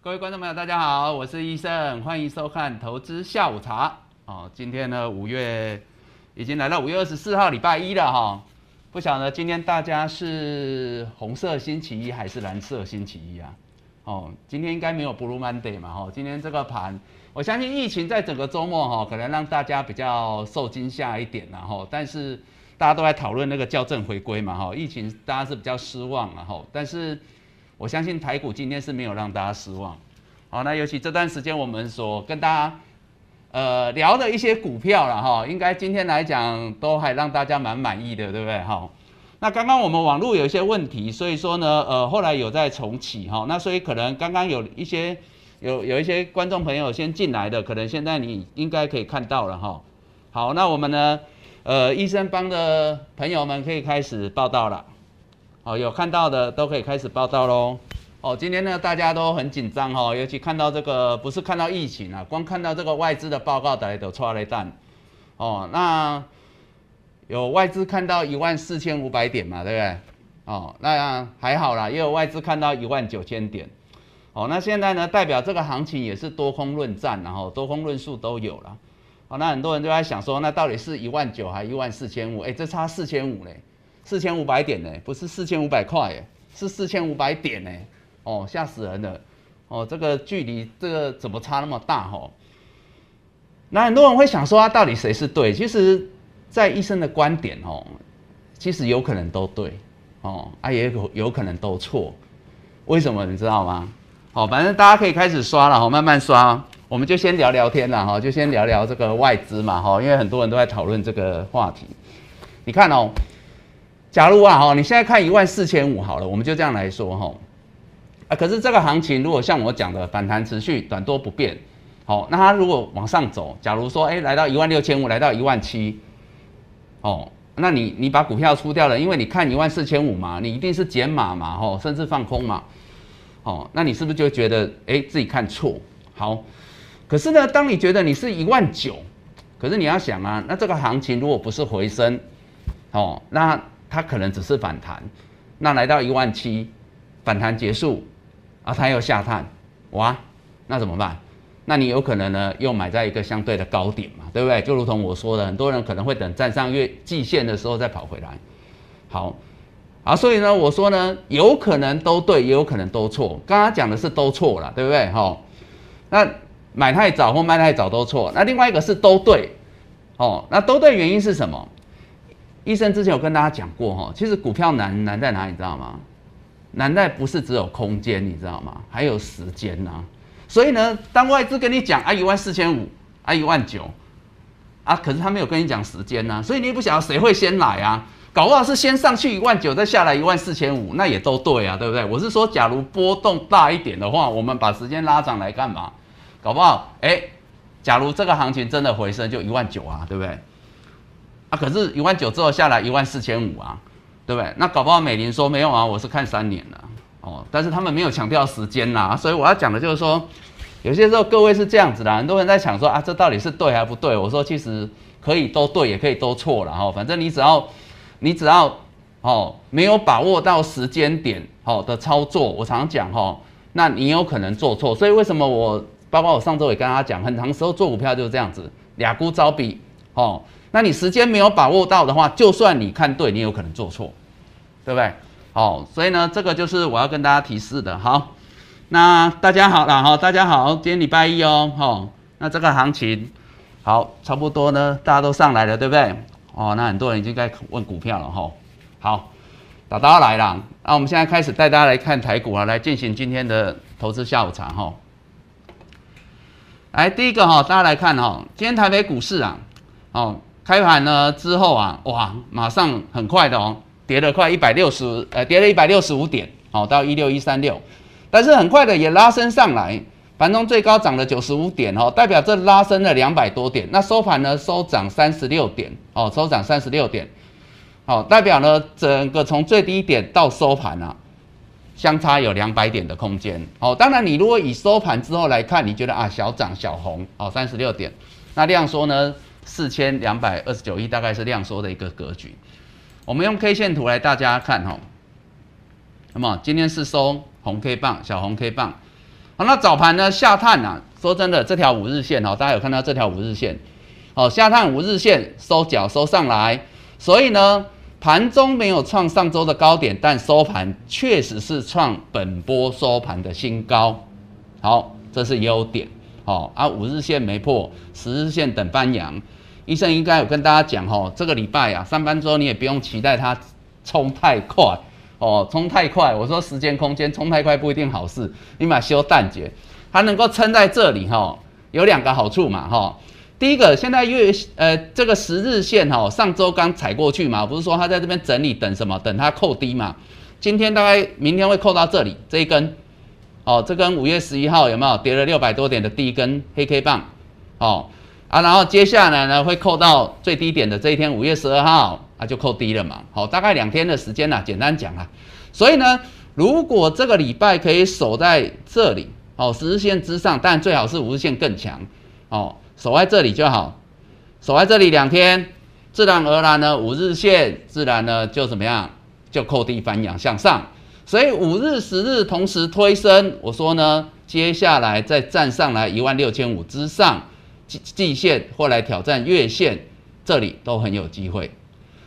各位观众朋友，大家好，我是医生，欢迎收看《投资下午茶》。哦，今天呢，五月已经来到五月二十四号，礼拜一了哈。不晓得今天大家是红色星期一还是蓝色星期一啊？哦，今天应该没有 Blue Monday 嘛？哈，今天这个盘，我相信疫情在整个周末哈，可能让大家比较受惊吓一点然后，但是大家都在讨论那个校正回归嘛？哈，疫情大家是比较失望然后，但是。我相信台股今天是没有让大家失望，好，那尤其这段时间我们所跟大家呃聊的一些股票了哈，应该今天来讲都还让大家蛮满意的，对不对？哈，那刚刚我们网络有一些问题，所以说呢，呃，后来有在重启哈，那所以可能刚刚有一些有有一些观众朋友先进来的，可能现在你应该可以看到了哈。好，那我们呢，呃，医生帮的朋友们可以开始报道了。哦，有看到的都可以开始报道喽。哦，今天呢大家都很紧张哈，尤其看到这个不是看到疫情啊，光看到这个外资的报告，大家都抓了一弹。哦，那有外资看到一万四千五百点嘛，对不对？哦，那还好啦，也有外资看到一万九千点。哦，那现在呢，代表这个行情也是多空论战，然后多空论述都有了。好，那很多人就在想说，那到底是一万九还一万四千五？哎，这差四千五嘞。四千五百点呢，不是四千五百块，是四千五百点呢，哦，吓死人了，哦，这个距离这个怎么差那么大哈？那很多人会想说，啊，到底谁是对？其实，在医生的观点哦，其实有可能都对，哦，啊，也有有可能都错，为什么你知道吗？好，反正大家可以开始刷了哈，慢慢刷，我们就先聊聊天了哈，就先聊聊这个外资嘛哈，因为很多人都在讨论这个话题，你看哦。假如啊，哈，你现在看一万四千五好了，我们就这样来说哈，啊，可是这个行情如果像我讲的反弹持续，短多不变，好，那它如果往上走，假如说哎来到一万六千五，来到一万七，哦，那你你把股票出掉了，因为你看一万四千五嘛，你一定是减码嘛，吼，甚至放空嘛，哦，那你是不是就觉得哎自己看错？好，可是呢，当你觉得你是一万九，可是你要想啊，那这个行情如果不是回升，哦，那它可能只是反弹，那来到一万七，反弹结束，啊，它又下探，哇，那怎么办？那你有可能呢，又买在一个相对的高点嘛，对不对？就如同我说的，很多人可能会等站上月季线的时候再跑回来。好，啊，所以呢，我说呢，有可能都对，也有可能都错。刚刚讲的是都错了，对不对？哈，那买太早或卖太早都错。那另外一个是都对，哦，那都对原因是什么？医生之前有跟大家讲过哈，其实股票难难在哪里，你知道吗？难在不是只有空间，你知道吗？还有时间呐。所以呢，当外资跟你讲啊一万四千五啊一万九啊，可是他没有跟你讲时间呐，所以你也不晓得谁会先来啊。搞不好是先上去一万九，再下来一万四千五，那也都对啊，对不对？我是说，假如波动大一点的话，我们把时间拉长来干嘛？搞不好哎，假如这个行情真的回升，就一万九啊，对不对？啊，可是一万九之后下来一万四千五啊，对不对？那搞不好美林说没有啊，我是看三年的哦，但是他们没有强调时间呐，所以我要讲的就是说，有些时候各位是这样子的，很多人在想说啊，这到底是对还不对？我说其实可以都对，也可以都错了哈，反正你只要你只要哦没有把握到时间点好的操作，我常讲哈，那你有可能做错。所以为什么我包括我上周也跟大家讲，很长时候做股票就是这样子，俩股招比哦。那你时间没有把握到的话，就算你看对，你有可能做错，对不对？哦，所以呢，这个就是我要跟大家提示的。好，那大家好了哈，大家好，今天礼拜一哦，哈，那这个行情好，差不多呢，大家都上来了，对不对？哦，那很多人已经在问股票了哈。好，打大家来了，那我们现在开始带大家来看台股啊，来进行今天的投资下午茶哈。来，第一个哈，大家来看哈，今天台北股市啊，哦。开盘呢之后啊，哇，马上很快的哦，跌了快一百六十，呃，跌了一百六十五点，哦，到一六一三六，但是很快的也拉升上来，盘中最高涨了九十五点，哦，代表这拉升了两百多点，那收盘呢收涨三十六点，哦，收涨三十六点，好，代表呢整个从最低点到收盘啊，相差有两百点的空间，哦，当然你如果以收盘之后来看，你觉得啊小涨小红，哦，三十六点，那这样说呢？四千两百二十九亿大概是量缩的一个格局，我们用 K 线图来大家看哈。那么今天是收红 K 棒，小红 K 棒。好，那早盘呢下探啊，说真的，这条五日线哦，大家有看到这条五日线？哦，下探五日线收脚收上来，所以呢，盘中没有创上周的高点，但收盘确实是创本波收盘的新高。好，这是优点。好啊，五日线没破，十日线等翻阳。医生应该有跟大家讲哦，这个礼拜啊，上班之后你也不用期待它冲太快哦，冲太快。我说时间空间冲太快不一定好事，你买修淡节，它能够撑在这里哈，有两个好处嘛哈。第一个，现在月呃这个十日线哈，上周刚踩过去嘛，不是说它在这边整理等什么？等它扣低嘛。今天大概明天会扣到这里这一根，哦，这根五月十一号有没有跌了六百多点的第一根黑 K 棒？哦啊，然后接下来呢会扣到最低点的这一天五月十二号啊就扣低了嘛。好，大概两天的时间啦，简单讲啊。所以呢，如果这个礼拜可以守在这里，哦，十日线之上，但最好是五日线更强，哦。守在这里就好，守在这里两天，自然而然呢，五日线自然呢就怎么样，就扣地翻阳向上，所以五日、十日同时推升。我说呢，接下来再站上来一万六千五之上，季季线或来挑战月线，这里都很有机会。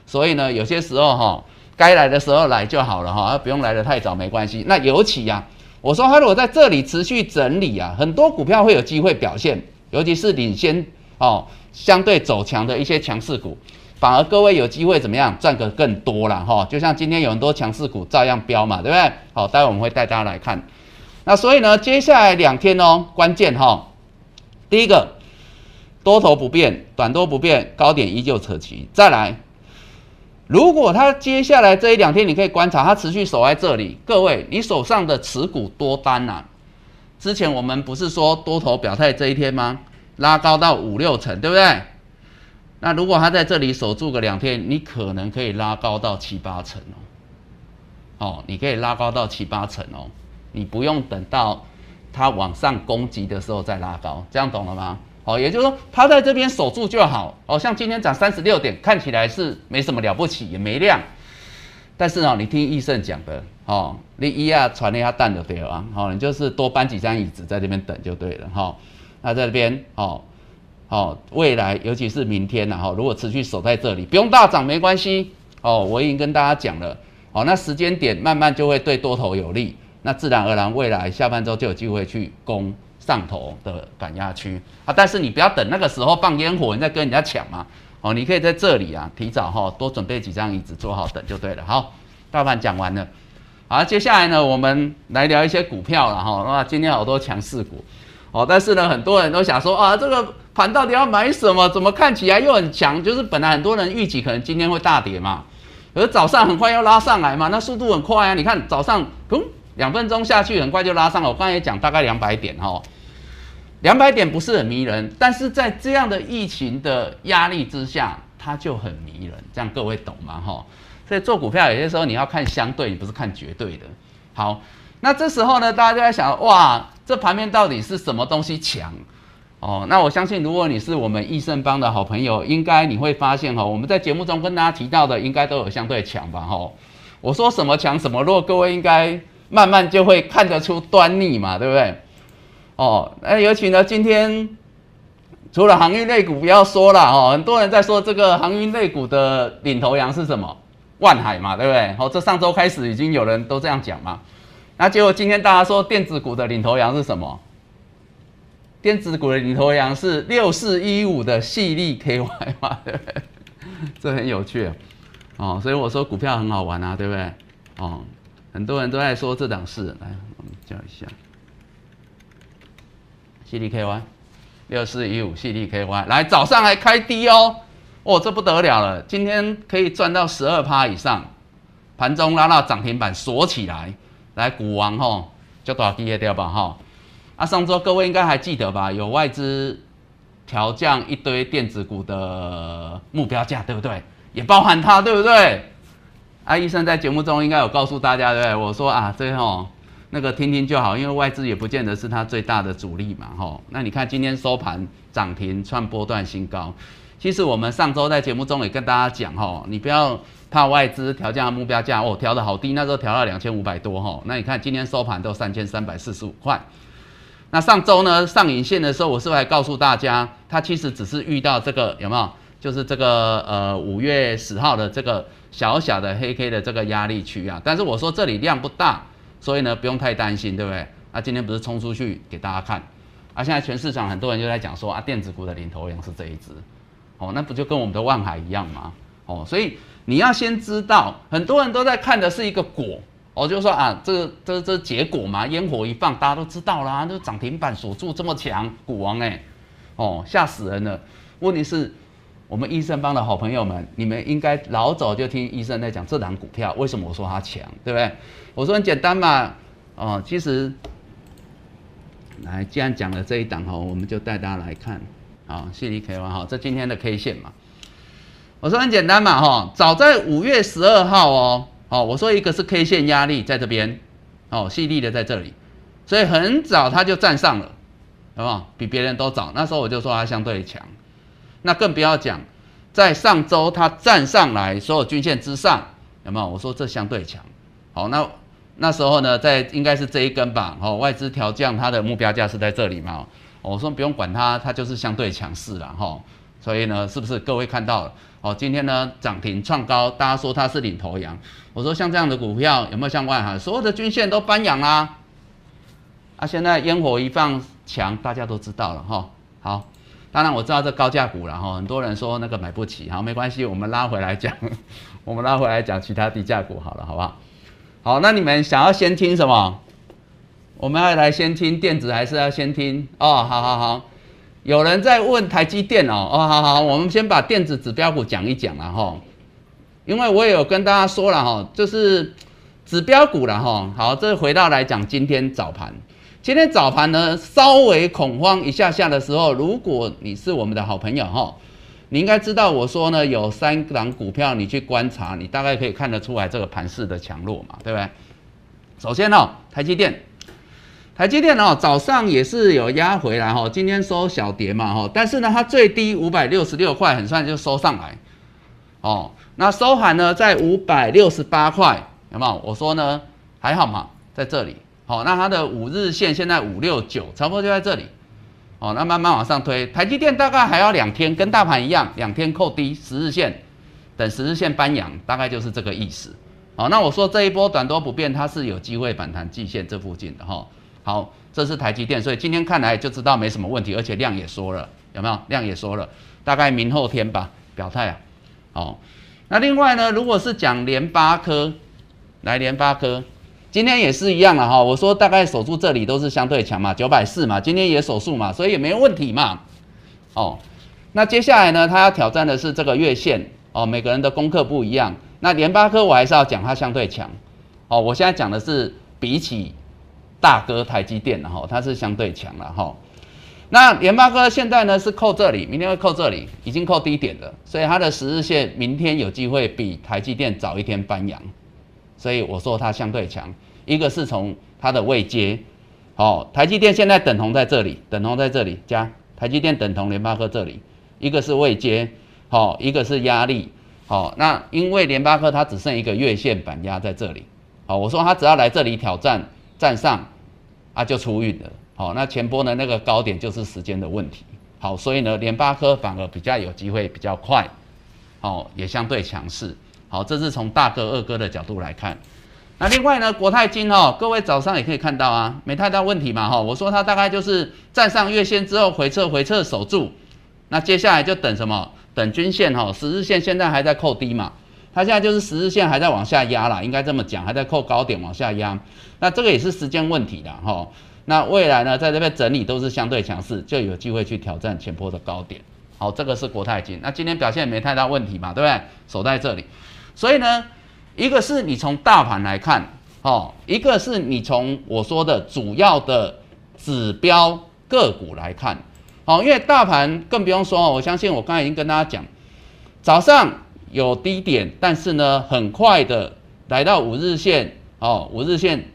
所以呢，有些时候哈，该来的时候来就好了哈，不用来的太早没关系。那尤其呀，我说它如果在这里持续整理啊，很多股票会有机会表现。尤其是领先哦，相对走强的一些强势股，反而各位有机会怎么样赚个更多了哈？就像今天有很多强势股照样飙嘛，对不对？好，待会我们会带大家来看。那所以呢，接下来两天哦，关键哈，第一个多头不变，短多不变，高点依旧扯旗。再来，如果它接下来这一两天你可以观察它持续守在这里，各位你手上的持股多单呐？之前我们不是说多头表态这一天吗？拉高到五六成，对不对？那如果它在这里守住个两天，你可能可以拉高到七八成哦。哦，你可以拉高到七八成哦，你不用等到它往上攻击的时候再拉高，这样懂了吗？哦，也就是说它在这边守住就好。哦，像今天涨三十六点，看起来是没什么了不起，也没量。但是哦，你听易胜讲的哦，你一下传了一下蛋就对了啊，好，你就是多搬几张椅子在这边等就对了哈。那在这边哦，哦，未来尤其是明天呐哈，如果持续守在这里，不用大涨没关系哦。我已经跟大家讲了，哦，那时间点慢慢就会对多头有利，那自然而然未来下半周就有机会去攻上头的赶压区啊。但是你不要等那个时候放烟火，你再跟人家抢嘛。哦，你可以在这里啊，提早哈多准备几张椅子，坐好等就对了。好，大盘讲完了，好，接下来呢，我们来聊一些股票了哈。那，今天好多强势股，哦，但是呢，很多人都想说啊，这个盘到底要买什么？怎么看起来又很强？就是本来很多人预计可能今天会大跌嘛，而早上很快要拉上来嘛，那速度很快啊。你看早上嗯两分钟下去，很快就拉上了。我刚才也讲大概两百点哈。两百点不是很迷人，但是在这样的疫情的压力之下，它就很迷人。这样各位懂吗？哈，所以做股票有些时候你要看相对，你不是看绝对的。好，那这时候呢，大家就在想，哇，这盘面到底是什么东西强？哦，那我相信，如果你是我们益盛帮的好朋友，应该你会发现，哈，我们在节目中跟大家提到的，应该都有相对强吧？哈，我说什么强什么弱，各位应该慢慢就会看得出端倪嘛，对不对？哦，那尤其呢，今天除了航运类股不要说了哦，很多人在说这个航运类股的领头羊是什么？万海嘛，对不对？哦，这上周开始已经有人都这样讲嘛。那结果今天大家说电子股的领头羊是什么？电子股的领头羊是六四一五的细粒 KY 嘛，对不对？这很有趣哦，所以我说股票很好玩啊，对不对？哦，很多人都在说这档事，来我们叫一下。C D K Y 六四一五 C D K Y 来早上还开低哦，哦这不得了了，今天可以赚到十二趴以上，盘中拉到涨停板锁起来，来股王吼就大低业掉吧哈，啊上周各位应该还记得吧，有外资调降一堆电子股的目标价对不对？也包含它对不对？啊医生在节目中应该有告诉大家对不对？我说啊这吼。那个听听就好，因为外资也不见得是它最大的主力嘛，吼。那你看今天收盘涨停创波段新高，其实我们上周在节目中也跟大家讲，吼，你不要怕外资调降目标价，哦，调的好低，那时候调到两千五百多吼。那你看今天收盘都三千三百四十五块。那上周呢上影线的时候，我是不是还告诉大家，它其实只是遇到这个有没有？就是这个呃五月十号的这个小小的黑 K 的这个压力区啊。但是我说这里量不大，所以呢不用太担心，对不对？那今天不是冲出去给大家看，啊，现在全市场很多人就在讲说啊，电子股的领头羊是这一只，哦，那不就跟我们的万海一样吗？哦，所以你要先知道，很多人都在看的是一个果。哦就说啊，这个这这结果嘛，烟火一放，大家都知道啦，都涨停板锁住这么强，股王哎，哦吓死人了。问题是，我们医生帮的好朋友们，你们应该老早就听医生在讲这档股票为什么我说它强，对不对？我说很简单嘛，哦，其实，来既然讲了这一档哈，我们就带大家来看，好，细粒 K 完哈，这今天的 K 线嘛，我说很简单嘛哈，早在五月十二号哦。哦，我说一个是 K 线压力在这边，哦，细粒的在这里，所以很早它就站上了，好不好？比别人都早。那时候我就说它相对强，那更不要讲，在上周它站上来所有均线之上，有没有？我说这相对强。好，那那时候呢，在应该是这一根吧，哦，外资调降它的目标价是在这里嘛，我说不用管它，它就是相对强势了，哈。所以呢，是不是各位看到了？哦，今天呢涨停创高，大家说它是领头羊。我说像这样的股票有没有像外哈，所有的均线都翻阳啦？啊，现在烟火一放强，大家都知道了哈。好，当然我知道这高价股了哈，很多人说那个买不起，好，没关系，我们拉回来讲，我们拉回来讲其他低价股好了，好不好？好，那你们想要先听什么？我们要来先听电子，还是要先听？哦，好好好。有人在问台积电哦，哦，好好，我们先把电子指标股讲一讲了哈，因为我也有跟大家说了哈，就是指标股了哈。好，这回到来讲今天早盘，今天早盘呢稍微恐慌一下下的时候，如果你是我们的好朋友哈，你应该知道我说呢有三档股票，你去观察，你大概可以看得出来这个盘势的强弱嘛，对不对？首先呢，台积电。台积电哦，早上也是有压回来哈，今天收小跌嘛哈，但是呢，它最低五百六十六块，很算就收上来，哦，那收盘呢在五百六十八块，有没有？我说呢还好嘛，在这里，好，那它的五日线现在五六九，差不多就在这里，哦，那慢慢往上推，台积电大概还要两天，跟大盘一样，两天扣低十日线，等十日线搬阳，大概就是这个意思，好，那我说这一波短多不变，它是有机会反弹季线这附近的哈。好，这是台积电，所以今天看来就知道没什么问题，而且量也缩了，有没有？量也缩了，大概明后天吧，表态啊。好，那另外呢，如果是讲联发科，来联发科，今天也是一样了哈。我说大概守住这里都是相对强嘛，九百四嘛，今天也守住嘛，所以也没问题嘛。哦，那接下来呢，他要挑战的是这个月线哦，每个人的功课不一样。那联发科我还是要讲它相对强。哦，我现在讲的是比起。大哥台积电的哈，它是相对强了哈。那联发科现在呢是扣这里，明天会扣这里，已经扣低点了，所以它的十日线明天有机会比台积电早一天翻阳，所以我说它相对强。一个是从它的位阶，好，台积电现在等同在这里，等同在这里加台积电等同联发科这里，一个是位阶，好，一个是压力，好，那因为联发科它只剩一个月线板压在这里，好，我说它只要来这里挑战。站上啊就出运了，好，那前波的那个高点就是时间的问题，好，所以呢联发科反而比较有机会比较快，好，也相对强势，好，这是从大哥二哥的角度来看，那另外呢国泰金哦，各位早上也可以看到啊，没太大问题嘛，哈，我说它大概就是站上月线之后回撤回撤守住，那接下来就等什么？等均线哈，十日线现在还在扣低嘛。它现在就是十日线还在往下压了，应该这么讲，还在扣高点往下压。那这个也是时间问题的哈。那未来呢，在这边整理都是相对强势，就有机会去挑战前波的高点。好，这个是国泰金。那今天表现没太大问题嘛，对不对？守在这里。所以呢，一个是你从大盘来看，哦，一个是你从我说的主要的指标个股来看，哦，因为大盘更不用说，我相信我刚才已经跟大家讲，早上。有低点，但是呢，很快的来到五日线哦，五日线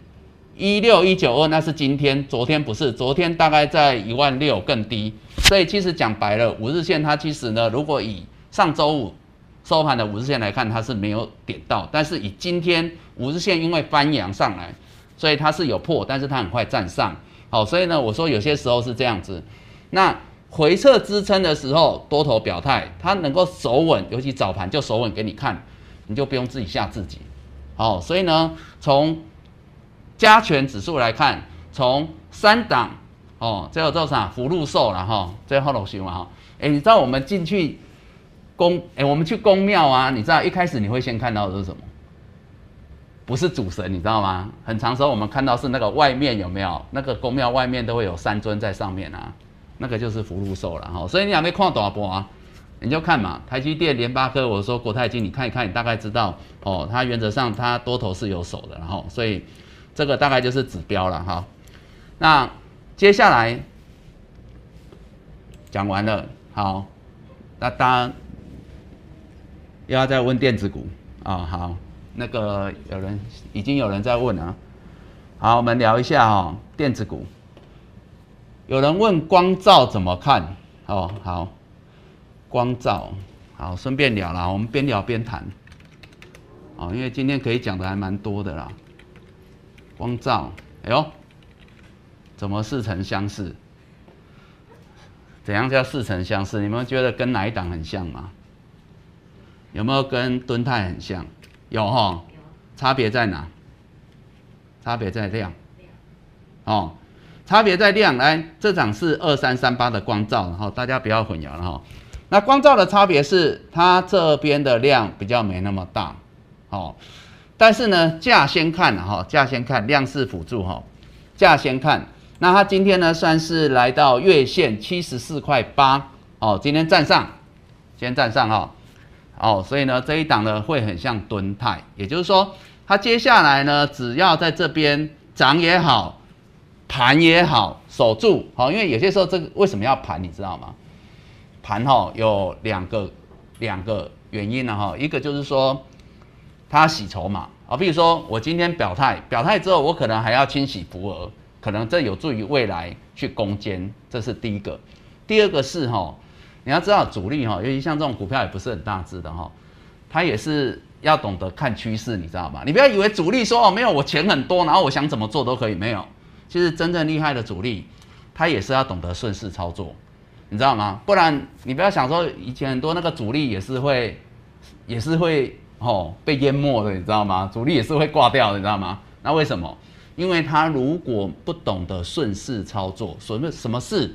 一六一九二，那是今天，昨天不是，昨天大概在一万六更低，所以其实讲白了，五日线它其实呢，如果以上周五收盘的五日线来看，它是没有点到，但是以今天五日线因为翻阳上来，所以它是有破，但是它很快站上。好，所以呢，我说有些时候是这样子。那回撤支撑的时候，多头表态，它能够守稳，尤其早盘就守稳给你看，你就不用自己吓自己。好，所以呢，从加权指数来看，从三档哦，最后做啥？福禄寿了哈，最后落去嘛哈。哎，你知道我们进去宫，哎，我们去宫庙啊，你知道一开始你会先看到的是什么？不是主神，你知道吗？很长时候我们看到是那个外面有没有那个宫庙外面都会有三尊在上面啊，那个就是福禄寿了哈。所以你还没看多波啊，你就看嘛，台积电、联发科，我说国泰金，你看一看，你大概知道哦，它原则上它多头是有手的，然后所以这个大概就是指标了哈。那接下来讲完了，好，那当又要再问电子股啊，好。那个有人已经有人在问了，好，我们聊一下哈，电子股。有人问光照怎么看？哦，好，光照，好，顺便聊啦，我们边聊边谈。哦，因为今天可以讲的还蛮多的啦。光照，哎呦，怎么似曾相识？怎样叫似曾相识？你们觉得跟哪一档很像吗？有没有跟敦泰很像？有哈，差别在哪？差别在量，哦，差别在量。来，这场是二三三八的光照，然后大家不要混淆了哈。那光照的差别是，它这边的量比较没那么大，哦，但是呢，价先看哈，价先看，量是辅助哈，价先看。那它今天呢，算是来到月线七十四块八，哦，今天站上，先站上哈。哦，哦所以呢，这一档呢会很像敦泰，也就是说，它接下来呢，只要在这边涨也好，盘也好，守住好，因为有些时候这个为什么要盘，你知道吗？盘哈有两个两个原因呢哈，一个就是说它洗筹码啊，比如说我今天表态，表态之后我可能还要清洗浮额，可能这有助于未来去攻坚，这是第一个。第二个是哈。你要知道主力哈，尤其像这种股票也不是很大只的哈，它也是要懂得看趋势，你知道吗？你不要以为主力说哦没有我钱很多，然后我想怎么做都可以，没有。其实真正厉害的主力，他也是要懂得顺势操作，你知道吗？不然你不要想说以前很多那个主力也是会，也是会哦被淹没的，你知道吗？主力也是会挂掉的，你知道吗？那为什么？因为他如果不懂得顺势操作，什么什么事？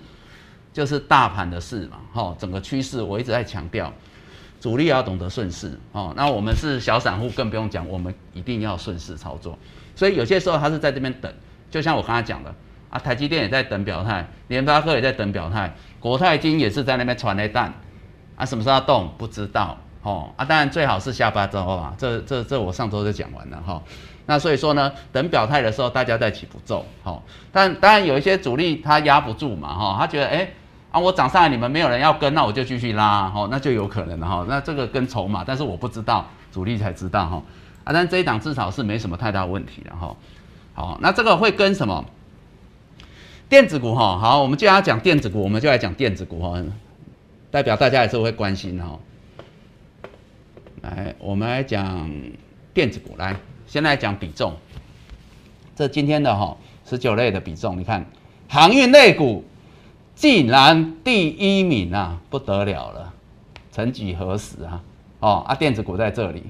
就是大盘的事嘛，哈，整个趋势我一直在强调，主力要懂得顺势，哦，那我们是小散户更不用讲，我们一定要顺势操作。所以有些时候他是在这边等，就像我刚才讲的，啊，台积电也在等表态，联发科也在等表态，国泰金也是在那边传雷弹，啊，什么时候要动不知道，哦，啊，当然最好是下八周啊，这这这我上周就讲完了哈，那所以说呢，等表态的时候大家再起步骤，好，但当然有一些主力他压不住嘛，哈，他觉得哎。啊，我涨上来，你们没有人要跟，那我就继续拉，哈，那就有可能了，哈。那这个跟筹码，但是我不知道，主力才知道，哈。啊，但这一档至少是没什么太大问题的，哈。好，那这个会跟什么？电子股，哈。好，我们既然要讲电子股，我们就来讲电子股，哈。代表大家也是会关心，哈。来，我们来讲电子股，来，先来讲比重。这今天的哈十九类的比重，你看航运类股。竟然第一名啊，不得了了！曾几何时啊，哦啊，电子股在这里，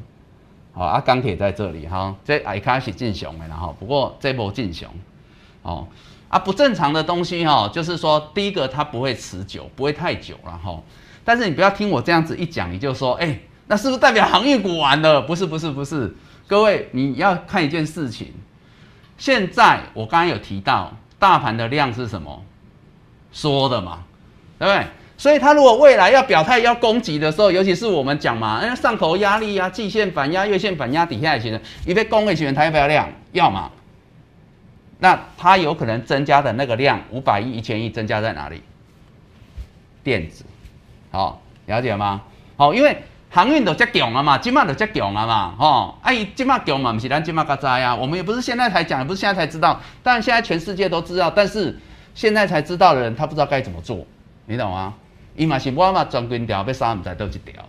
好啊，钢铁在这里哈，这一开始进熊的然后，不过这波进熊，哦啊，不正常的东西哈，就是说第一个它不会持久，不会太久了哈。但是你不要听我这样子一讲，你就说，哎，那是不是代表航运股完了？不是，不是，不是。各位你要看一件事情，现在我刚刚有提到大盘的量是什么？说的嘛，对不对？所以他如果未来要表态要攻击的时候，尤其是我们讲嘛，哎，上口压力啊，季线反压、月线反压底下的钱，你被攻的钱，它要不要量？要嘛。那它有可能增加的那个量，五百亿、一千亿，增加在哪里？电子，好，了解吗？好，因为航运都加强了嘛，今麦都加强了嘛，吼，哎，今麦强嘛，不是咱今麦嘎在呀，我们也不是现在才讲，也不是现在才知道，但现在全世界都知道，但是。现在才知道的人，他不知道该怎么做，你懂吗？伊嘛是我嘛专根条被杀唔在都一条，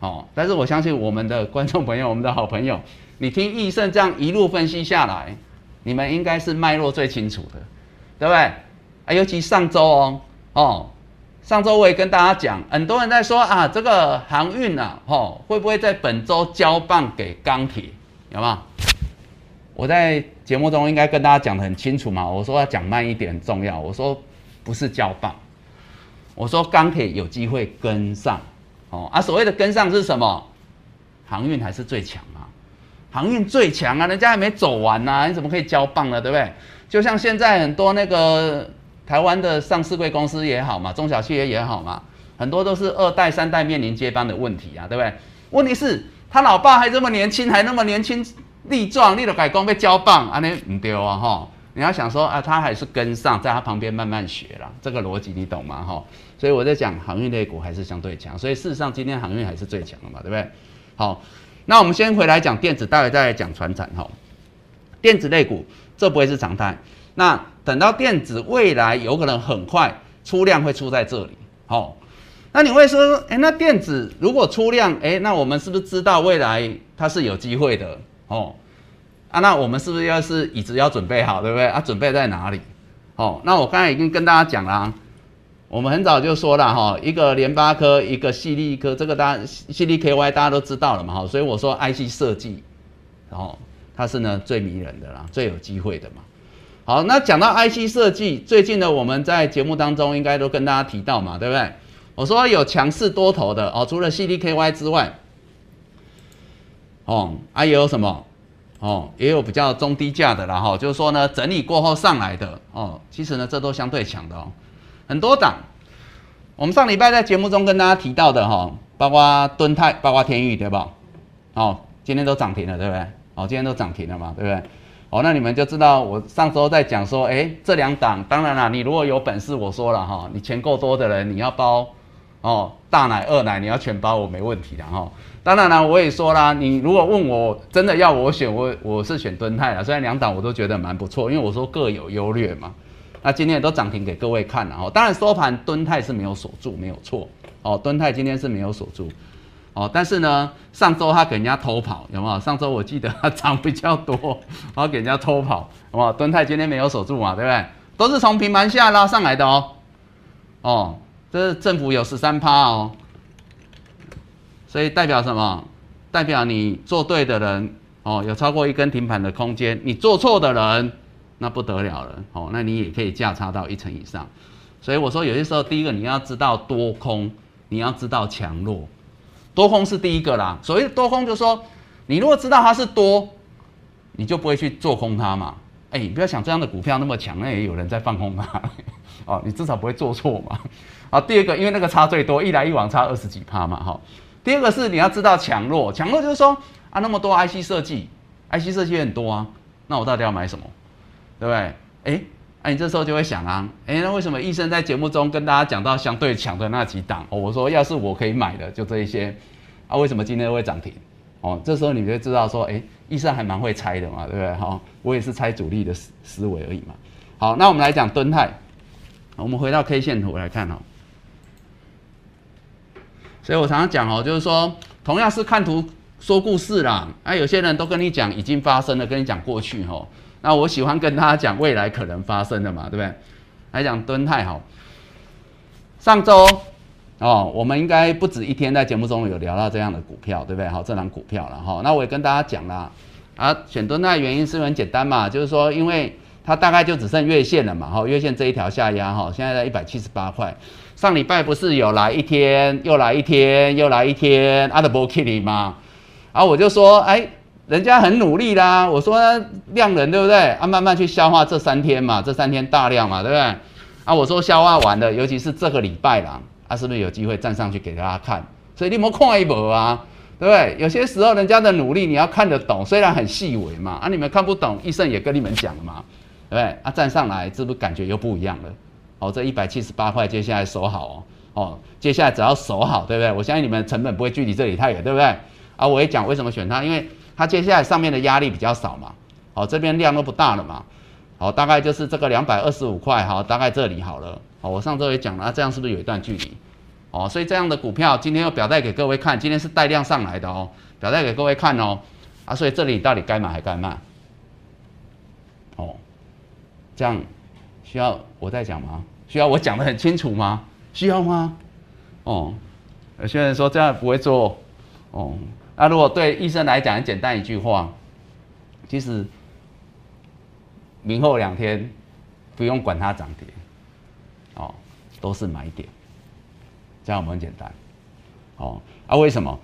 哦，但是我相信我们的观众朋友，我们的好朋友，你听易胜这样一路分析下来，你们应该是脉络最清楚的，对不对？啊，尤其上周哦，哦，上周我也跟大家讲，很多人在说啊，这个航运啊，哦，会不会在本周交棒给钢铁？有吗？我在节目中应该跟大家讲的很清楚嘛，我说要讲慢一点很重要，我说不是交棒，我说钢铁有机会跟上。哦啊，所谓的跟上是什么？航运还是最强啊？航运最强啊，人家还没走完呢，你怎么可以交棒呢？对不对？就像现在很多那个台湾的上市贵公司也好嘛，中小企业也好嘛，很多都是二代、三代面临接班的问题啊，对不对？问题是，他老爸还这么年轻，还那么年轻力壮，你都改工被交棒，安尼唔丢啊哈！你要想说啊，他还是跟上，在他旁边慢慢学了，这个逻辑你懂吗？哈！所以我在讲航运类股还是相对强，所以事实上今天航运还是最强的嘛，对不对？好，那我们先回来讲电子，待会再来讲船产哈。电子类股这不会是常态，那等到电子未来有可能很快出量会出在这里，好，那你会说，哎，那电子如果出量，哎，那我们是不是知道未来它是有机会的？哦，啊，那我们是不是要是椅子要准备好，对不对？啊，准备在哪里？哦，那我刚才已经跟大家讲了。我们很早就说了哈，一个联发科，一个细粒科，这个大家细粒 KY 大家都知道了嘛哈，所以我说 IC 设计，然后它是呢最迷人的啦，最有机会的嘛。好，那讲到 IC 设计，最近呢我们在节目当中应该都跟大家提到嘛，对不对？我说有强势多头的哦，除了细粒 KY 之外，哦，啊也有什么？哦，也有比较中低价的啦哈，就是说呢整理过后上来的哦，其实呢这都相对强的哦。很多档，我们上礼拜在节目中跟大家提到的哈，包括敦泰，包括天域，对吧？哦，今天都涨停了，对不对？哦，今天都涨停了嘛，对不对？哦，那你们就知道我上周在讲说，哎，这两档，当然啦，你如果有本事，我说了哈，你钱够多的人，你要包哦，大奶、二奶，你要全包，我没问题的哈。当然了，我也说啦，你如果问我真的要我选，我我是选敦泰了，虽然两档我都觉得蛮不错，因为我说各有优劣嘛。那今天也都涨停给各位看了哦，当然收盘敦泰是没有锁住，没有错哦，敦泰今天是没有锁住哦，但是呢，上周他给人家偷跑，有没有？上周我记得他涨比较多，然后给人家偷跑，好不好？敦泰今天没有锁住嘛，对不对？都是从平盘下拉上来的哦，哦，这是政府有十三趴哦，所以代表什么？代表你做对的人哦，有超过一根停盘的空间，你做错的人。那不得了了，哦，那你也可以价差到一成以上，所以我说有些时候，第一个你要知道多空，你要知道强弱，多空是第一个啦。所谓多空，就是说你如果知道它是多，你就不会去做空它嘛。哎，你不要想这样的股票那么强，那也有人在放空它，哦，你至少不会做错嘛。啊，第二个，因为那个差最多，一来一往差二十几趴嘛，哈。第二个是你要知道强弱，强弱就是说啊，那么多 IC 设计，IC 设计很多啊，那我到底要买什么？对不对？哎，哎，你这时候就会想啊，哎，那为什么医生在节目中跟大家讲到相对强的那几档？哦，我说要是我可以买的就这一些，啊，为什么今天会涨停？哦，这时候你就知道说，哎，医生还蛮会猜的嘛，对不对？好，我也是猜主力的思思维而已嘛。好，那我们来讲敦泰，我们回到 K 线图来看哦。所以我常常讲哦，就是说，同样是看图说故事啦，啊，有些人都跟你讲已经发生了，跟你讲过去哈。那我喜欢跟大家讲未来可能发生的嘛，对不对？来讲敦泰哈，上周哦，我们应该不止一天在节目中有聊到这样的股票，对不对？好，这档股票了哈。那我也跟大家讲啦啊，选敦泰原因是很简单嘛，就是说因为它大概就只剩月线了嘛，哈，月线这一条下压哈，现在在一百七十八块。上礼拜不是有来一天，又来一天，又来一天，阿德波 Kitty 吗？啊，我就说哎。人家很努力啦，我说量人对不对？啊，慢慢去消化这三天嘛，这三天大量嘛，对不对？啊，我说消化完了，尤其是这个礼拜啦，啊，是不是有机会站上去给大家看？所以你莫看一波啊，对不对？有些时候人家的努力你要看得懂，虽然很细微嘛，啊，你们看不懂，医生也跟你们讲了嘛，对不对？啊，站上来是不是感觉又不一样了？哦，这一百七十八块，接下来守好哦，哦，接下来只要守好，对不对？我相信你们成本不会距离这里太远，对不对？啊，我也讲为什么选它，因为。它接下来上面的压力比较少嘛，哦，这边量都不大了嘛，好，大概就是这个两百二十五块，好，大概这里好了，好，我上周也讲了，这样是不是有一段距离？哦，所以这样的股票今天又表带给各位看，今天是带量上来的哦，表带给各位看哦，啊，所以这里到底该买还该卖？哦，这样需要我再讲吗？需要我讲的很清楚吗？需要吗？哦，有些人说这样不会做，哦，那如果对医生来讲，很简单一句话，其实明后两天不用管它涨跌，哦，都是买点。这样我们很简单，哦啊，为什么？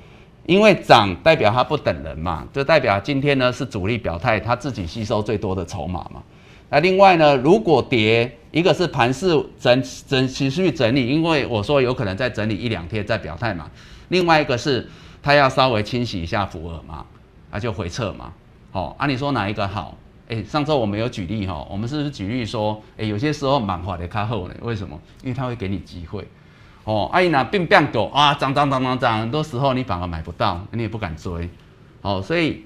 因为涨代表它不等人嘛，就代表今天呢是主力表态，它自己吸收最多的筹码嘛。那另外呢，如果跌，一个是盘势整整持续整理，因为我说有可能再整理一两天再表态嘛。另外一个是它要稍微清洗一下浮额嘛，那就回撤嘛。好，啊，你说哪一个好？哎，上周我们有举例哈，我们是不是举例说，哎，有些时候满华的开后呢？为什么？因为它会给你机会。哦，阿姨呢变变狗啊，涨涨涨涨涨，很多时候你反而买不到，你也不敢追。哦，所以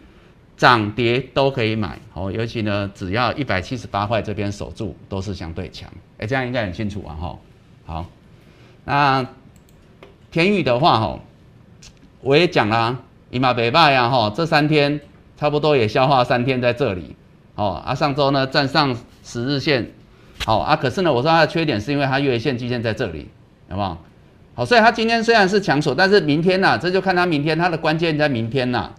涨跌都可以买。哦，尤其呢，只要一百七十八块这边守住，都是相对强。哎，这样应该很清楚啊，哈。好，那天宇的话，哈，我也讲啦，伊马北拜呀，哈，这三天差不多也消化三天在这里。哦，啊，上周呢站上十日线，好啊，可是呢，我说它的缺点是因为它月线、季线在这里，好不好？好，所以它今天虽然是强手，但是明天呢，这就看它明天它的关键在明天呐。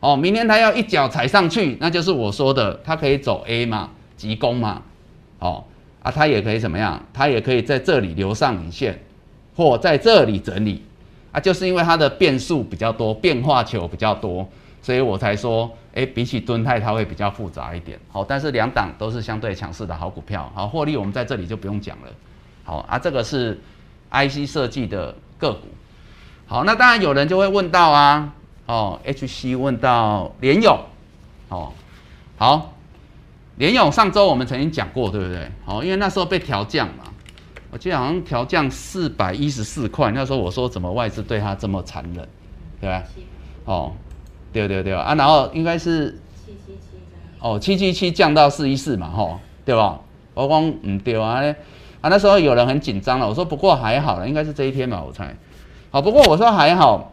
哦，明天它要一脚踩上去，那就是我说的，它可以走 A 嘛，急攻嘛。哦，啊，它也可以怎么样？它也可以在这里留上影线，或在这里整理。啊，就是因为它的变数比较多，变化球比较多，所以我才说，哎，比起敦泰它会比较复杂一点。好，但是两档都是相对强势的好股票。好，获利我们在这里就不用讲了。好，啊，这个是。IC 设计的个股，好，那当然有人就会问到啊，哦，HC 问到联勇，哦，好，联勇上周我们曾经讲过，对不对？哦，因为那时候被调降嘛，我记得好像调降四百一十四块，那时候我说怎么外资对他这么残忍，对吧？哦，对对对啊，然后应该是七七七哦，七七七降到四一四嘛，吼，对吧？我讲唔对啊。啊，那时候有人很紧张了，我说不过还好了，应该是这一天吧，我猜。好，不过我说还好，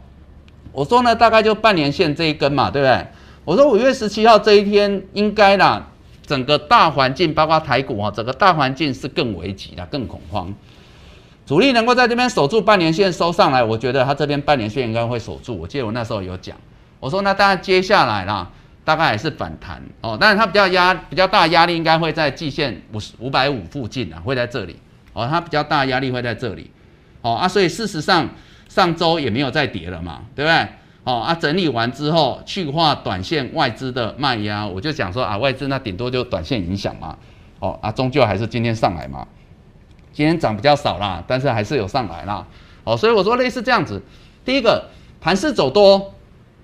我说呢大概就半年线这一根嘛，对不对？我说五月十七号这一天应该啦，整个大环境包括台股啊，整个大环境是更危急的，更恐慌。主力能够在这边守住半年线收上来，我觉得他这边半年线应该会守住。我记得我那时候有讲，我说那当然接下来啦。大概也是反弹哦，但是它比较压比较大压力应该会在季线五十五百五附近啊，会在这里哦，它比较大压力会在这里哦啊，所以事实上上周也没有再跌了嘛，对不对？哦啊，整理完之后去化短线外资的卖压，我就讲说啊，外资那顶多就短线影响嘛，哦啊，终究还是今天上来嘛，今天涨比较少啦，但是还是有上来啦，哦，所以我说类似这样子，第一个盘势走多。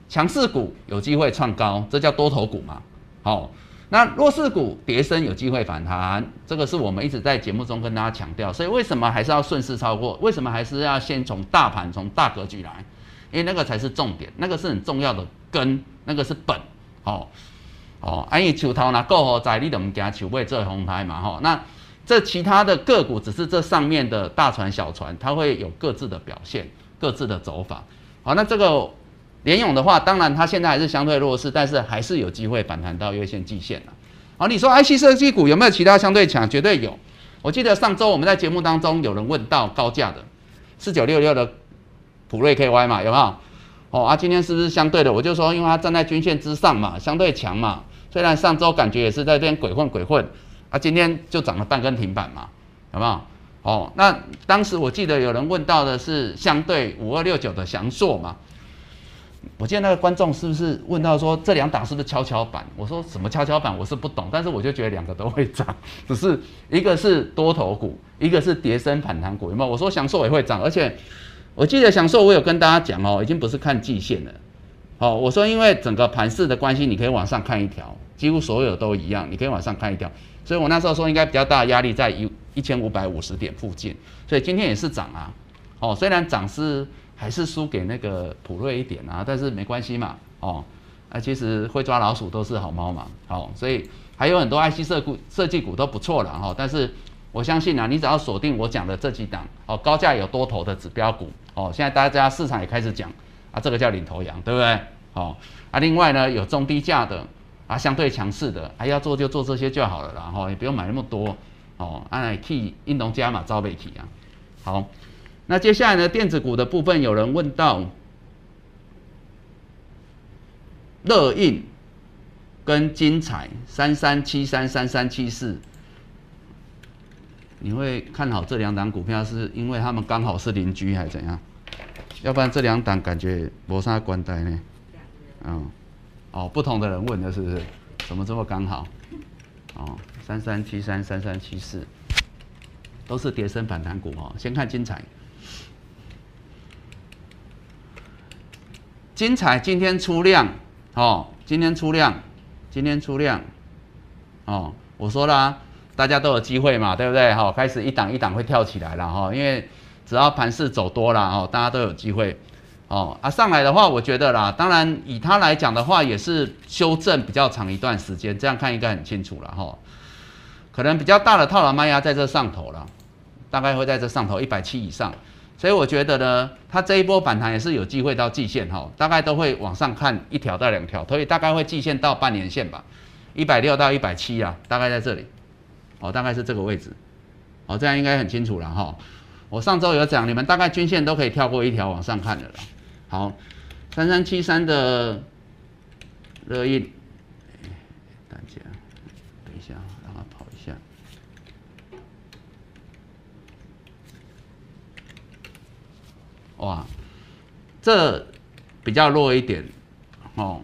强势股有机会创高，这叫多头股嘛？好，那弱势股跌升有机会反弹，这个是我们一直在节目中跟大家强调。所以为什么还是要顺势操作？为什么还是要先从大盘、从大格局来？因为那个才是重点，那个是很重要的根，那个是本。好，哦，安逸球头呢够好在，你都唔惊球尾做红牌嘛？哈，那这其他的个股只是这上面的大船小船，它会有各自的表现，各自的走法。好，那这个。联勇的话，当然它现在还是相对弱势，但是还是有机会反弹到月线、季线的。好，你说 IC 设计股有没有其他相对强？绝对有。我记得上周我们在节目当中有人问到高价的四九六六的普瑞 KY 嘛，有没有？哦啊，今天是不是相对的？我就说，因为它站在均线之上嘛，相对强嘛。虽然上周感觉也是在这边鬼混鬼混，啊，今天就涨了半根停板嘛，有没有？哦，那当时我记得有人问到的是相对五二六九的翔硕嘛。我记得那个观众是不是问到说这两档是不是跷跷板？我说什么跷跷板，我是不懂，但是我就觉得两个都会涨，只是一个是多头股，一个是跌升反弹股，有没有？我说享受也会涨，而且我记得享受我有跟大家讲哦，已经不是看季线了，好，我说因为整个盘势的关系，你可以往上看一条，几乎所有都一样，你可以往上看一条，所以我那时候说应该比较大的压力在一一千五百五十点附近，所以今天也是涨啊，哦，虽然涨是。还是输给那个普瑞一点啊，但是没关系嘛，哦，啊，其实会抓老鼠都是好猫嘛，好，所以还有很多 IC 设股设计股都不错了哈，但是我相信啊，你只要锁定我讲的这几档哦，高价有多头的指标股哦，现在大家市场也开始讲啊，这个叫领头羊，对不对？哦。啊，另外呢有中低价的啊，相对强势的，还要做就做这些就好了啦，哈，也不用买那么多哦。按 K 运动加嘛招备体啊，好，那接下来呢电子股的部分，有人问到乐印跟金彩三三七三三三七四。你会看好这两档股票，是因为他们刚好是邻居，还是怎样？要不然这两档感觉没啥关系呢？嗯，哦，不同的人问的是不是？怎么这么刚好？哦，三三七三、三三七四，都是跌升反弹股哦。先看金彩，精彩今天出量哦，今天出量，今天出量哦，我说啦。大家都有机会嘛，对不对？哈，开始一档一档会跳起来了哈，因为只要盘势走多了哦，大家都有机会哦。啊，上来的话，我觉得啦，当然以它来讲的话，也是修正比较长一段时间，这样看应该很清楚了哈。可能比较大的套牢卖压在这上头了，大概会在这上头一百七以上，所以我觉得呢，它这一波反弹也是有机会到季线哈，大概都会往上看一条到两条，所以大概会季线到半年线吧，一百六到一百七啊，大概在这里。哦，大概是这个位置，哦，这样应该很清楚了哈。我上周有讲，你们大概均线都可以跳过一条往上看的了。好，三三七三的热印，大家等一下，让它跑一下。哇，这比较弱一点哦。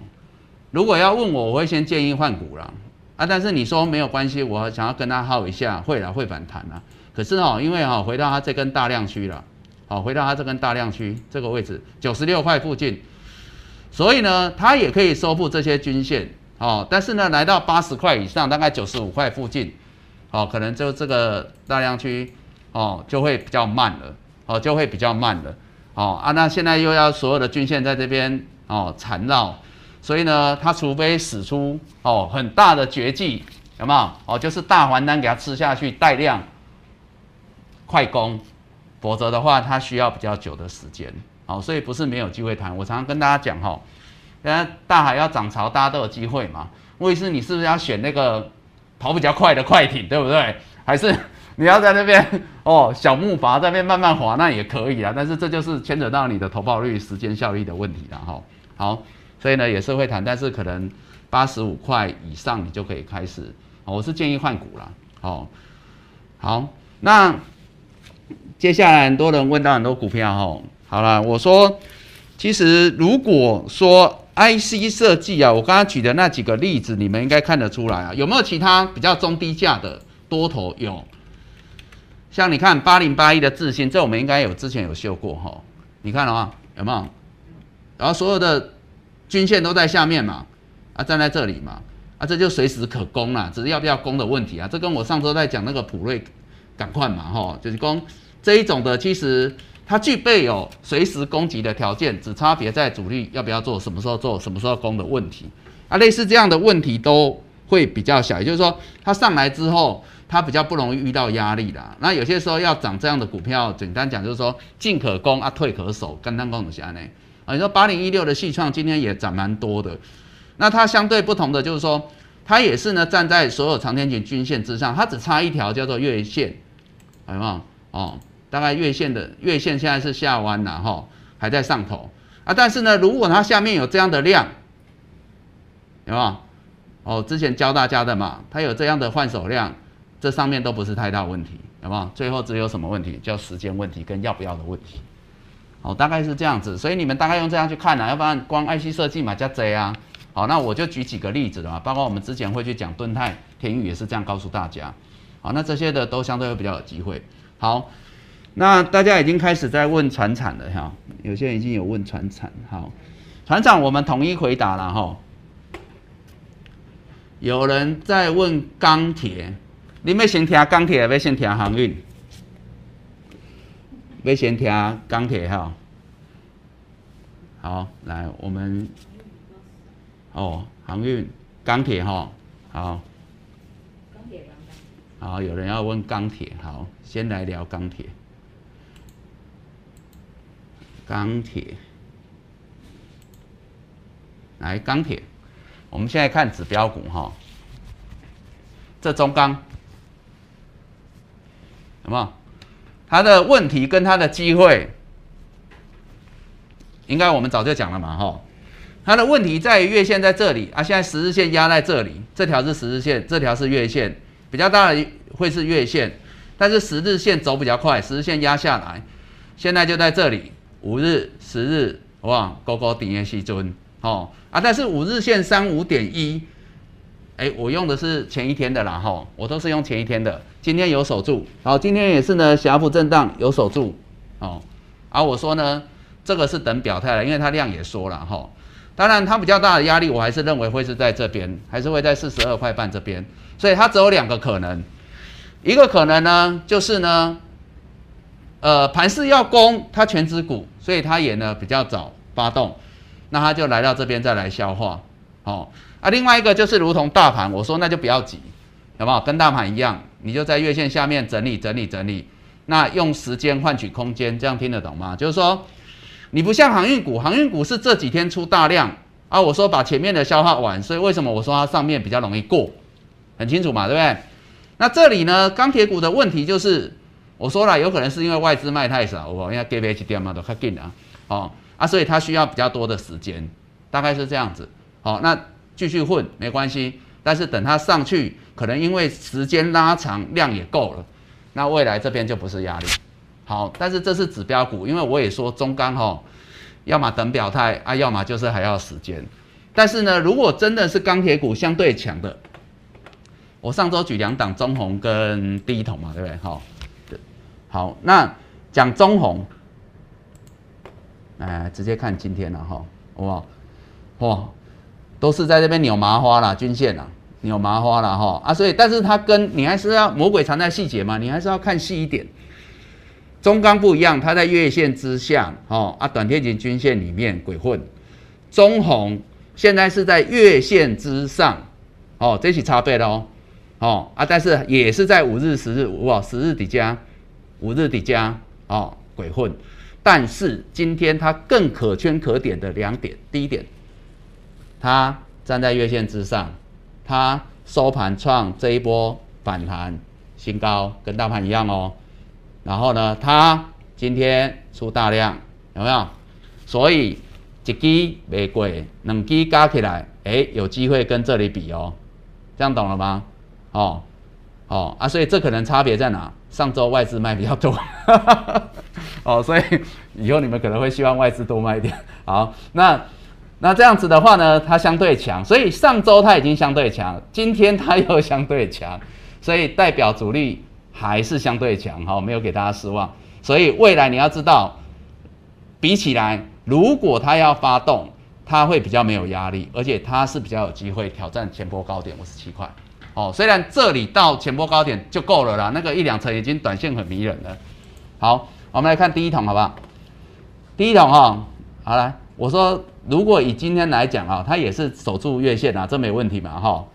如果要问我，我会先建议换股了。啊，但是你说没有关系，我想要跟他耗一下，会了会反弹了。可是哦，因为哈回到它这根大量区了，好，回到它这根大量区这个位置九十六块附近，所以呢，它也可以收复这些均线哦。但是呢，来到八十块以上，大概九十五块附近，哦，可能就这个大量区哦就会比较慢了，哦就会比较慢了，哦啊，那现在又要所有的均线在这边哦缠绕。所以呢，他除非使出哦很大的绝技，有没有？哦，就是大还单给他吃下去带量快攻，否则的话，他需要比较久的时间。好，所以不是没有机会谈。我常常跟大家讲哈，现在大海要涨潮，大家都有机会嘛。问题是，你是不是要选那个跑比较快的快艇，对不对？还是你要在那边 哦小木筏在那边慢慢滑，那也可以啊。但是这就是牵扯到你的投报率、时间效率的问题了哈。好。所以呢也是会谈，但是可能八十五块以上你就可以开始。我是建议换股了。好，好，那接下来很多人问到很多股票哈。好了，我说其实如果说 IC 设计啊，我刚刚举的那几个例子，你们应该看得出来啊。有没有其他比较中低价的多头？有，像你看八零八一的智新，这我们应该有之前有修过哈。你看了吗？有没有？然后所有的。均线都在下面嘛，啊，站在这里嘛，啊，这就随时可攻啦，只是要不要攻的问题啊。这跟我上周在讲那个普瑞，赶快嘛，哈，就是攻这一种的，其实它具备有随时攻击的条件，只差别在主力要不要做，什么时候做，什么时候攻的问题。啊，类似这样的问题都会比较小，也就是说，它上来之后，它比较不容易遇到压力啦。那有些时候要涨这样的股票，简单讲就是说，进可攻啊，退可守，跟单攻的下呢。啊，你说八零一六的细创今天也涨蛮多的，那它相对不同的就是说，它也是呢站在所有长天期均线之上，它只差一条叫做月线，有没有？哦，大概月线的月线现在是下弯了哈，还在上头啊。但是呢，如果它下面有这样的量，有没有？哦，之前教大家的嘛，它有这样的换手量，这上面都不是太大问题，好不好？最后只有什么问题？叫时间问题跟要不要的问题。好，大概是这样子，所以你们大概用这样去看啊，要不然光 IC 设计嘛加 J 啊。好，那我就举几个例子了，包括我们之前会去讲盾泰、天宇也是这样告诉大家。好，那这些的都相对会比较有机会。好，那大家已经开始在问船产了哈，有些人已经有问船产。好，船长我们统一回答了哈。有人在问钢铁，你要先听钢铁，要先听航运？要先听钢铁哈，好，来我们哦，航运钢铁哈，好，好，有人要问钢铁，好，先来聊钢铁。钢铁，来钢铁，我们现在看指标股哈，这中钢，有没有？它的问题跟它的机会，应该我们早就讲了嘛哈。它的问题在于月线在这里啊，现在十日线压在这里，这条是十日线，这条是月线，比较大的会是月线，但是十日线走比较快，十日线压下来，现在就在这里。五日、十日，好不好？高高顶业细尊，哦啊！但是五日线三五点一，哎，我用的是前一天的啦，哈，我都是用前一天的。今天有守住，好，今天也是呢，狭幅震荡有守住，哦，而我说呢，这个是等表态了，因为它量也缩了，哈。当然，它比较大的压力，我还是认为会是在这边，还是会在四十二块半这边。所以它只有两个可能，一个可能呢，就是呢。呃，盘势要攻，它全指股，所以它也呢比较早发动，那它就来到这边再来消化，好啊。另外一个就是如同大盘，我说那就不要急，好不好？跟大盘一样，你就在月线下面整理整理整理，那用时间换取空间，这样听得懂吗？就是说，你不像航运股，航运股是这几天出大量啊，我说把前面的消化完，所以为什么我说它上面比较容易过，很清楚嘛，对不对？那这里呢，钢铁股的问题就是。我说了，有可能是因为外资卖太少，我因为 G H 点嘛都快进啊，哦啊，所以它需要比较多的时间，大概是这样子。好，那继续混没关系，但是等它上去，可能因为时间拉长，量也够了，那未来这边就不是压力。好，但是这是指标股，因为我也说中钢哈，要么等表态啊，要么就是还要时间。但是呢，如果真的是钢铁股相对强的，我上周举两档中红跟第一桶嘛，对不对？好。好，那讲中红，哎，直接看今天了哈，好不好？哇，都是在这边扭麻花了，均线啦，扭麻花了哈啊，所以，但是它跟你还是要魔鬼藏在细节嘛，你还是要看细一点。中钢不一样，它在月线之下，哦啊，短天期均线里面鬼混。中红现在是在月线之上，哦，这起差倍了哦，哦啊，但是也是在五日、十日，哇，十日底加。五日底加哦，鬼混，但是今天它更可圈可点的两点，第一点，它站在月线之上，它收盘创这一波反弹新高，跟大盘一样哦。然后呢，它今天出大量，有没有？所以一支玫瑰，两支加起来，哎，有机会跟这里比哦。这样懂了吗？哦，哦啊，所以这可能差别在哪？上周外资卖比较多，哦，所以以后你们可能会希望外资多卖一点。好，那那这样子的话呢，它相对强，所以上周它已经相对强，今天它又相对强，所以代表主力还是相对强。哈，没有给大家失望。所以未来你要知道，比起来，如果它要发动，它会比较没有压力，而且它是比较有机会挑战前波高点五十七块。哦，虽然这里到前波高点就够了啦，那个一两层已经短线很迷人了。好，我们来看第一桶，好不好？第一桶哈，好来，我说如果以今天来讲啊，它也是守住月线啊，这没问题嘛，哈。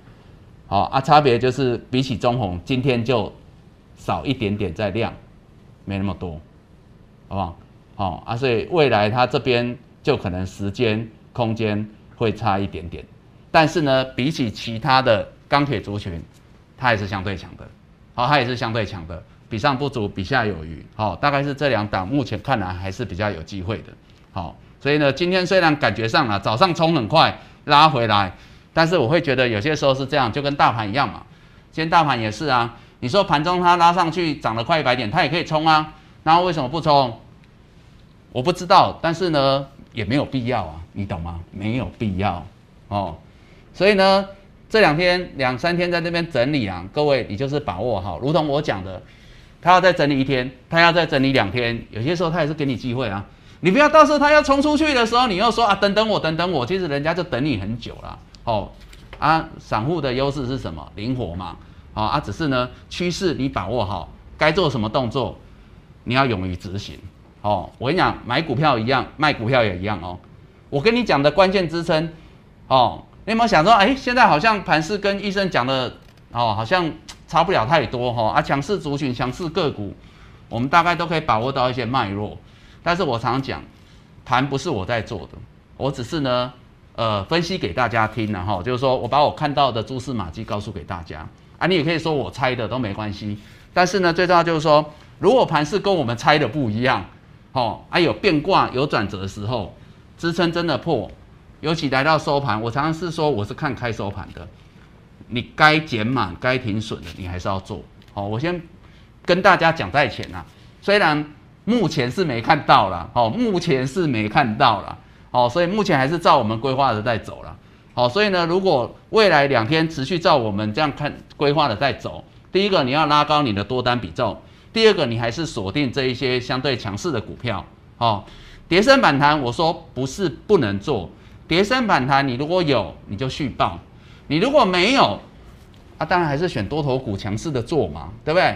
好啊，差别就是比起中红，今天就少一点点在量，没那么多，好不好？好啊，所以未来它这边就可能时间空间会差一点点，但是呢，比起其他的。钢铁族群，它也是相对强的，好，它也是相对强的，比上不足，比下有余，好，大概是这两档，目前看来还是比较有机会的，好，所以呢，今天虽然感觉上啊，早上冲很快拉回来，但是我会觉得有些时候是这样，就跟大盘一样嘛，今天大盘也是啊，你说盘中它拉上去涨了快一百点，它也可以冲啊，然后为什么不冲？我不知道，但是呢，也没有必要啊，你懂吗？没有必要哦，所以呢。这两天两三天在那边整理啊，各位你就是把握好，如同我讲的，他要再整理一天，他要再整理两天，有些时候他也是给你机会啊，你不要到时候他要冲出去的时候，你又说啊等等我等等我，其实人家就等你很久了哦。啊，散户的优势是什么？灵活嘛，好啊，只是呢趋势你把握好，该做什么动作，你要勇于执行哦。我跟你讲，买股票一样，卖股票也一样哦。我跟你讲的关键支撑哦。你有没有想说，哎，现在好像盘市跟医生讲的哦，好像差不了太多哈。啊，强势族群、强势个股，我们大概都可以把握到一些脉络。但是我常常讲，盘不是我在做的，我只是呢，呃，分析给大家听的哈。就是说我把我看到的蛛丝马迹告诉给大家啊，你也可以说我猜的都没关系。但是呢，最重要就是说，如果盘是跟我们猜的不一样，哦，啊有变卦有转折的时候，支撑真的破，尤其来到收盘，我常常是说我是看开收盘的，你该减满该停损的，你还是要做。好，我先跟大家讲在前啊，虽然目前是没看到了，哦，目前是没看到了，哦，所以目前还是照我们规划的在走了，好，所以呢，如果未来两天持续照我们这样看规划的在走。第一个，你要拉高你的多单比重；第二个，你还是锁定这一些相对强势的股票。哦，叠升反弹，我说不是不能做，叠升反弹你如果有，你就续报；你如果没有，啊，当然还是选多头股强势的做嘛，对不对？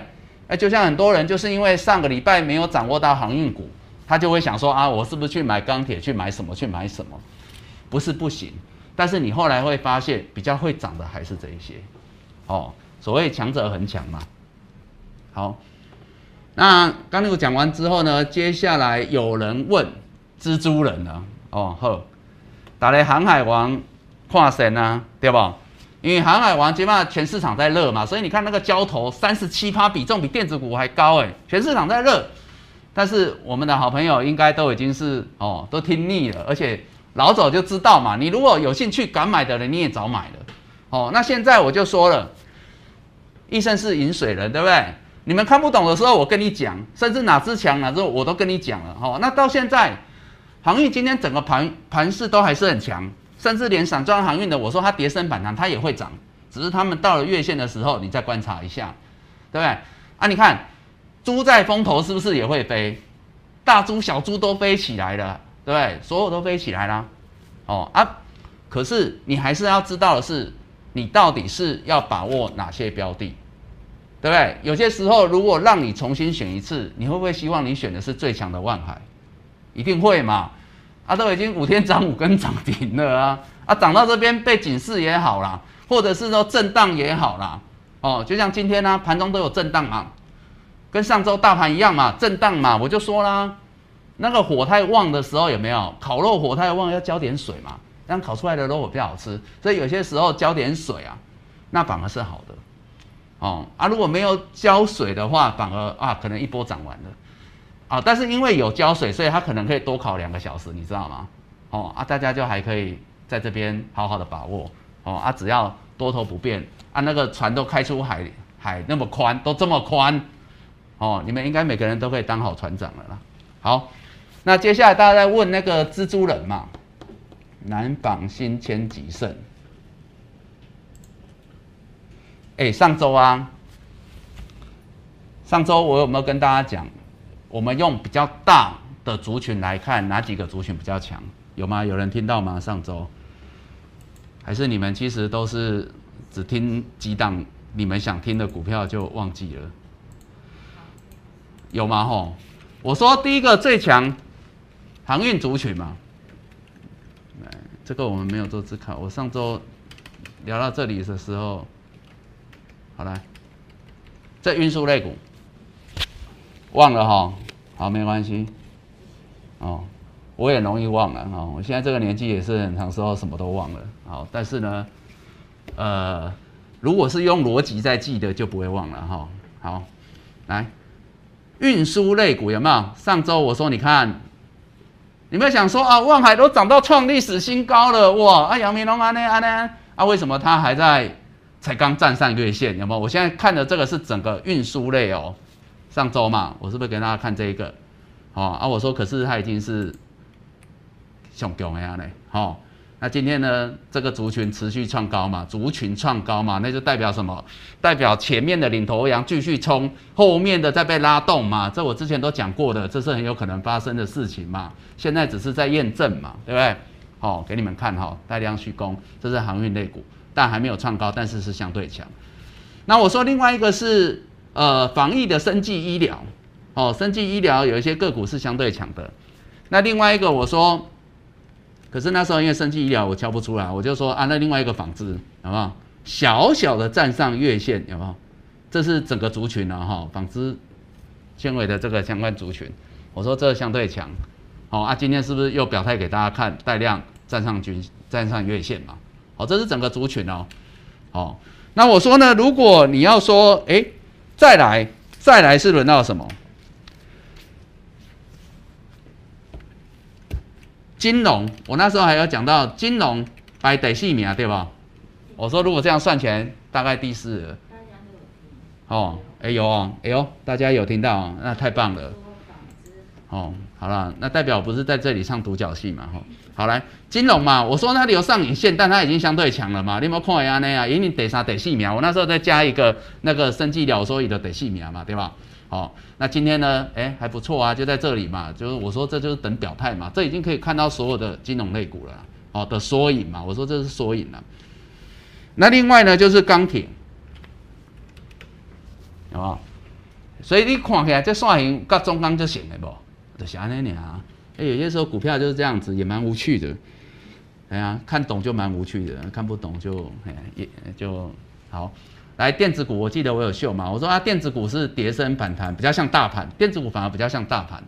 哎，就像很多人就是因为上个礼拜没有掌握到航运股，他就会想说啊，我是不是去买钢铁，去买什么，去买什么？不是不行，但是你后来会发现，比较会涨的还是这一些，哦。所谓强者恒强嘛，好，那刚那个讲完之后呢，接下来有人问蜘蛛人了，哦好，打雷航海王跨神啊，对不？因为航海王基本上全市场在热嘛，所以你看那个交投三十七趴比重比电子股还高哎，全市场在热，但是我们的好朋友应该都已经是哦都听腻了，而且老早就知道嘛，你如果有兴趣敢买的人你也早买了，哦，那现在我就说了。医生是饮水人，对不对？你们看不懂的时候，我跟你讲，甚至哪只强哪只我都跟你讲了哈。那到现在，航运今天整个盘盘势都还是很强，甚至连散装航运的，我说它跌升反弹，它也会涨，只是他们到了月线的时候，你再观察一下，对不对？啊，你看猪在风头是不是也会飞？大猪小猪都飞起来了，对不对？所有都飞起来了，哦啊，可是你还是要知道的是。你到底是要把握哪些标的，对不对？有些时候如果让你重新选一次，你会不会希望你选的是最强的万海？一定会嘛？啊，都已经五天涨五根涨停了啊！啊，涨到这边被警示也好啦，或者是说震荡也好啦。哦，就像今天呢，盘中都有震荡嘛，跟上周大盘一样嘛，震荡嘛。我就说啦，那个火太旺的时候有没有？烤肉火太旺要浇点水嘛。这样烤出来的肉比较好吃，所以有些时候浇点水啊，那反而是好的，哦啊，如果没有浇水的话，反而啊可能一波涨完了，啊，但是因为有浇水，所以它可能可以多烤两个小时，你知道吗？哦啊，大家就还可以在这边好好的把握，哦啊，只要多头不变，啊那个船都开出海海那么宽，都这么宽，哦，你们应该每个人都可以当好船长了啦。好，那接下来大家在问那个蜘蛛人嘛？南纺新千吉盛，哎，上周啊，上周我有没有跟大家讲？我们用比较大的族群来看，哪几个族群比较强？有吗？有人听到吗？上周，还是你们其实都是只听几档你们想听的股票就忘记了？有吗？吼，我说第一个最强航运族群嘛。这个我们没有做自考。我上周聊到这里的时候，好了，这运输类股忘了哈，好没关系，哦，我也容易忘了哈。我现在这个年纪也是很长时候什么都忘了。好，但是呢，呃，如果是用逻辑在记的，就不会忘了哈。好，来，运输类股有没有？上周我说你看。你们想说啊，望海都涨到创历史新高了哇！啊，杨明龙啊，那啊那啊，为什么它还在才刚站上月线？有没有？我现在看的这个是整个运输类哦，上周嘛，我是不是给大家看这一个？哦啊，我说可是它已经是上强的呀嘞，好。那今天呢，这个族群持续创高嘛，族群创高嘛，那就代表什么？代表前面的领头羊继续冲，后面的在被拉动嘛。这我之前都讲过的，这是很有可能发生的事情嘛。现在只是在验证嘛，对不对？好，给你们看哈，带量虚攻，这是航运类股，但还没有创高，但是是相对强。那我说另外一个是呃防疫的生技医疗，哦，生技医疗有一些个股是相对强的。那另外一个我说。可是那时候因为生技医疗我敲不出来，我就说啊，那另外一个纺织好不好？小小的站上月线有没有？这是整个族群了哈，纺织纤维的这个相关族群，我说这相对强，好啊，今天是不是又表态给大家看带量站上均站上月线嘛？好，这是整个族群哦，好，那我说呢，如果你要说，哎，再来再来是轮到什么？金融，我那时候还有讲到金融排第四名，对吧？我说如果这样算起来，大概第四。哦，哎有哦，哎呦，大家有听到，那太棒了。哦，好了，那代表不是在这里唱独角戏嘛？哈，好来，金融嘛，我说那里有上影线，但它已经相对强了嘛。你有没有看下那啊？一定得啥得细苗，我那时候再加一个那个生技疗所以的得细苗嘛，对吧？好，那今天呢？哎，还不错啊，就在这里嘛。就是我说这就是等表态嘛，这已经可以看到所有的金融类股了，哦的缩影嘛。我说这是缩影了。那另外呢，就是钢铁，好不好？所以你看起来这算型跟中钢就行了不？就是安尼啊。哎，有些时候股票就是这样子，也蛮无趣的。哎呀，看懂就蛮无趣的，看不懂就哎也就好。来电子股，我记得我有秀嘛，我说啊，电子股是跌升反弹，比较像大盘，电子股反而比较像大盘，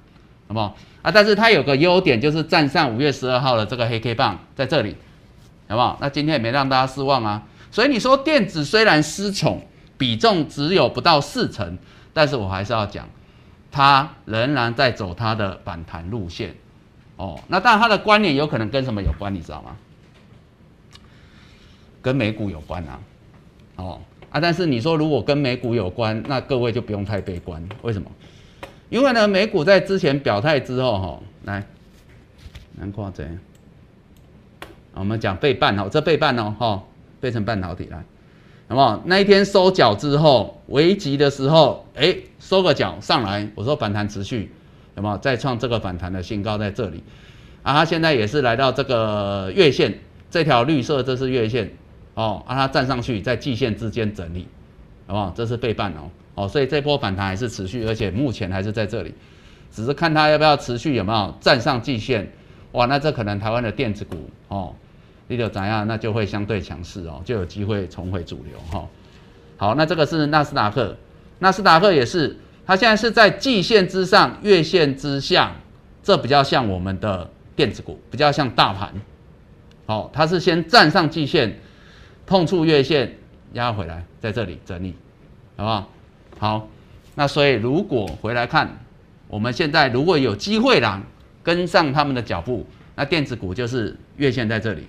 好不好？啊，但是它有个优点，就是站上五月十二号的这个黑 K 棒在这里，好不好？那今天也没让大家失望啊。所以你说电子虽然失宠，比重只有不到四成，但是我还是要讲，它仍然在走它的反弹路线，哦，那当然它的关联有可能跟什么有关，你知道吗？跟美股有关啊，哦。啊，但是你说如果跟美股有关，那各位就不用太悲观。为什么？因为呢，美股在之前表态之后，哈，来，难挂这样。我们讲背半哦，这背半哦，哈，背成半导体来，好不好？那一天收脚之后，危急的时候，哎，收个脚上来，我说反弹持续，有没有再创这个反弹的新高在这里？啊，它现在也是来到这个月线，这条绿色这是月线。哦，让它站上去，在季线之间整理，好不好？这是背半哦，哦，所以这波反弹还是持续，而且目前还是在这里，只是看它要不要持续，有没有站上季线？哇，那这可能台湾的电子股哦，你就怎样？那就会相对强势哦，就有机会重回主流哈。好，那这个是纳斯达克，纳斯达克也是，它现在是在季线之上，月线之下，这比较像我们的电子股，比较像大盘。好，它是先站上季线。碰触月线压回来，在这里整理，好不好？好，那所以如果回来看，我们现在如果有机会啦，跟上他们的脚步，那电子股就是月线在这里，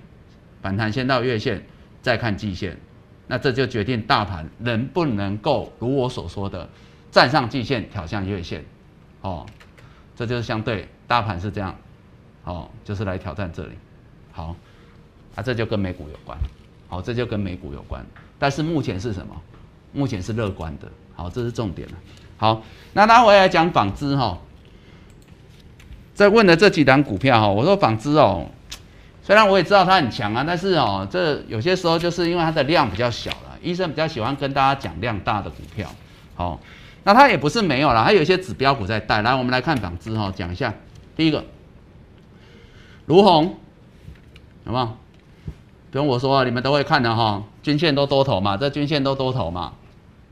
反弹先到月线，再看季线，那这就决定大盘能不能够如我所说的站上季线，挑向月线，哦，这就是相对大盘是这样，哦，就是来挑战这里，好，啊，这就跟美股有关。好，这就跟美股有关，但是目前是什么？目前是乐观的。好，这是重点了。好，那拿回来讲纺织哈，在问的这几档股票哈，我说纺织哦，虽然我也知道它很强啊，但是哦，这有些时候就是因为它的量比较小了，医生比较喜欢跟大家讲量大的股票。好，那它也不是没有了，它有一些指标股在带。来，我们来看纺织哈，讲一下。第一个，卢红，好不好？不用我说，你们都会看的哈，均线都多头嘛，这均线都多头嘛，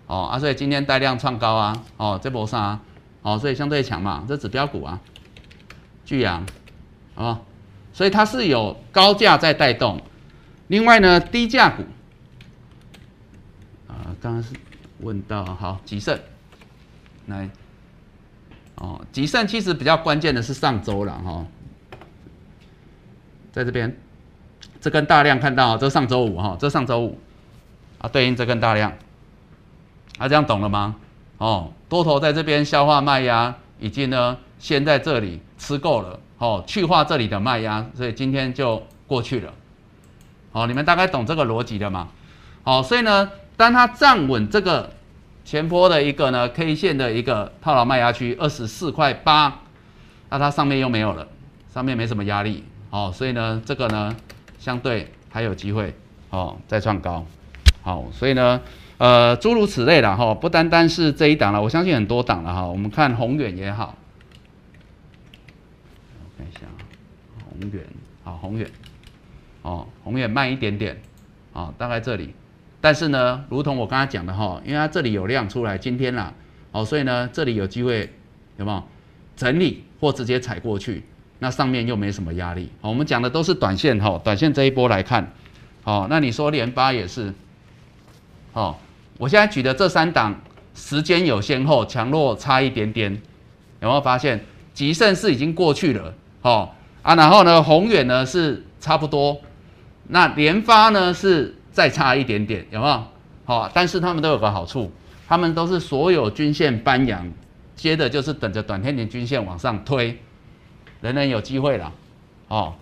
哦啊，所以今天带量创高啊，哦这波上，哦所以相对强嘛，这指标股啊，巨阳，啊，所以它是有高价在带动，另外呢低价股，啊刚刚是问到好吉盛，来，哦吉盛其实比较关键的是上周了哈，在这边。这根大量看到，这上周五哈，这上周五。啊，对应这根大量，啊，这样懂了吗？哦，多头在这边消化卖压，已经呢先在这里吃够了，哦，去化这里的卖压，所以今天就过去了。好，你们大概懂这个逻辑的吗？好，所以呢，当它站稳这个前坡的一个呢 K 线的一个套牢卖压区二十四块八，那它上面又没有了，上面没什么压力，好，所以呢，这个呢。相对还有机会哦，再创高，好，所以呢，呃，诸如此类的哈，不单单是这一档了，我相信很多档了哈。我们看宏远也好，我看一下宏宏远，好，宏远，哦，宏远慢一点点，哦，大概这里，但是呢，如同我刚才讲的哈，因为它这里有量出来，今天啦，哦，所以呢，这里有机会有没有整理或直接踩过去？那上面又没什么压力。好，我们讲的都是短线哈，短线这一波来看，好，那你说连八也是，哦，我现在举的这三档时间有先后，强弱差一点点，有没有发现？吉盛是已经过去了，哦啊，然后呢，宏远呢是差不多，那联发呢是再差一点点，有没有？好，但是他们都有个好处，他们都是所有均线搬阳，接着就是等着短天年均线往上推，人人有机会了，哦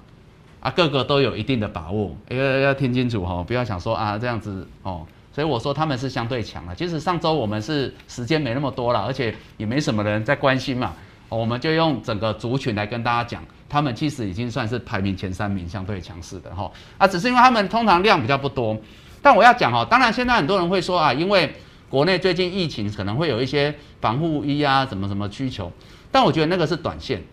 啊，个个都有一定的把握，要要听清楚哈，不要想说啊这样子哦，所以我说他们是相对强的。其实上周我们是时间没那么多了，而且也没什么人在关心嘛。我们就用整个族群来跟大家讲，他们其实已经算是排名前三名，相对强势的哈。啊，只是因为他们通常量比较不多。但我要讲哈，当然现在很多人会说啊，因为国内最近疫情可能会有一些防护衣啊，什么什么需求。但我觉得那个是短线，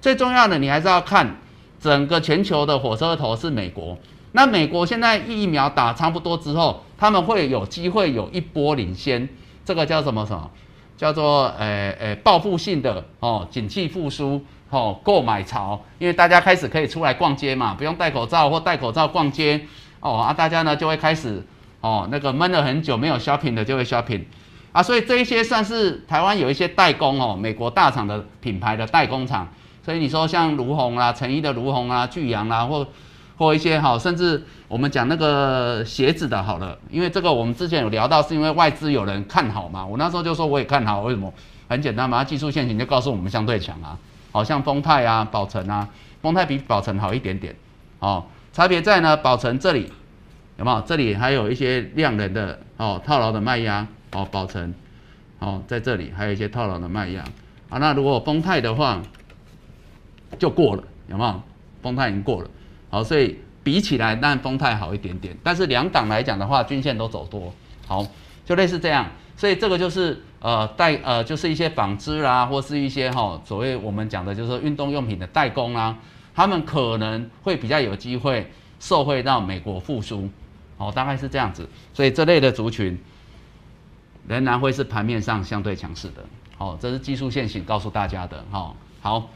最重要的你还是要看整个全球的火车头是美国。那美国现在疫苗打差不多之后，他们会有机会有一波领先，这个叫什么什么？叫做诶诶报复性的哦，景气复苏哦，购买潮，因为大家开始可以出来逛街嘛，不用戴口罩或戴口罩逛街哦啊，大家呢就会开始哦，那个闷了很久没有 shopping 的就会 shopping 啊，所以这一些算是台湾有一些代工哦，美国大厂的品牌的代工厂，所以你说像卢红啦、成衣的卢红啊、巨阳啦或。或一些哈，甚至我们讲那个鞋子的，好了，因为这个我们之前有聊到，是因为外资有人看好嘛。我那时候就说我也看好，为什么？很简单嘛，技术线型就告诉我们相对强啊。好像丰泰啊、宝成啊，丰泰比宝成好一点点。哦，差别在呢，宝成这里有没有？这里还有一些量能的哦，套牢的卖压哦，宝成哦，在这里还有一些套牢的卖压啊。那如果丰泰的话，就过了，有没有？丰泰已经过了。好，所以比起来，但丰泰好一点点。但是两档来讲的话，均线都走多，好，就类似这样。所以这个就是呃代呃，就是一些纺织啦，或是一些哈所谓我们讲的就是说运动用品的代工啦，他们可能会比较有机会受惠到美国复苏，哦，大概是这样子。所以这类的族群仍然会是盘面上相对强势的。好，这是技术线型告诉大家的。哈，好，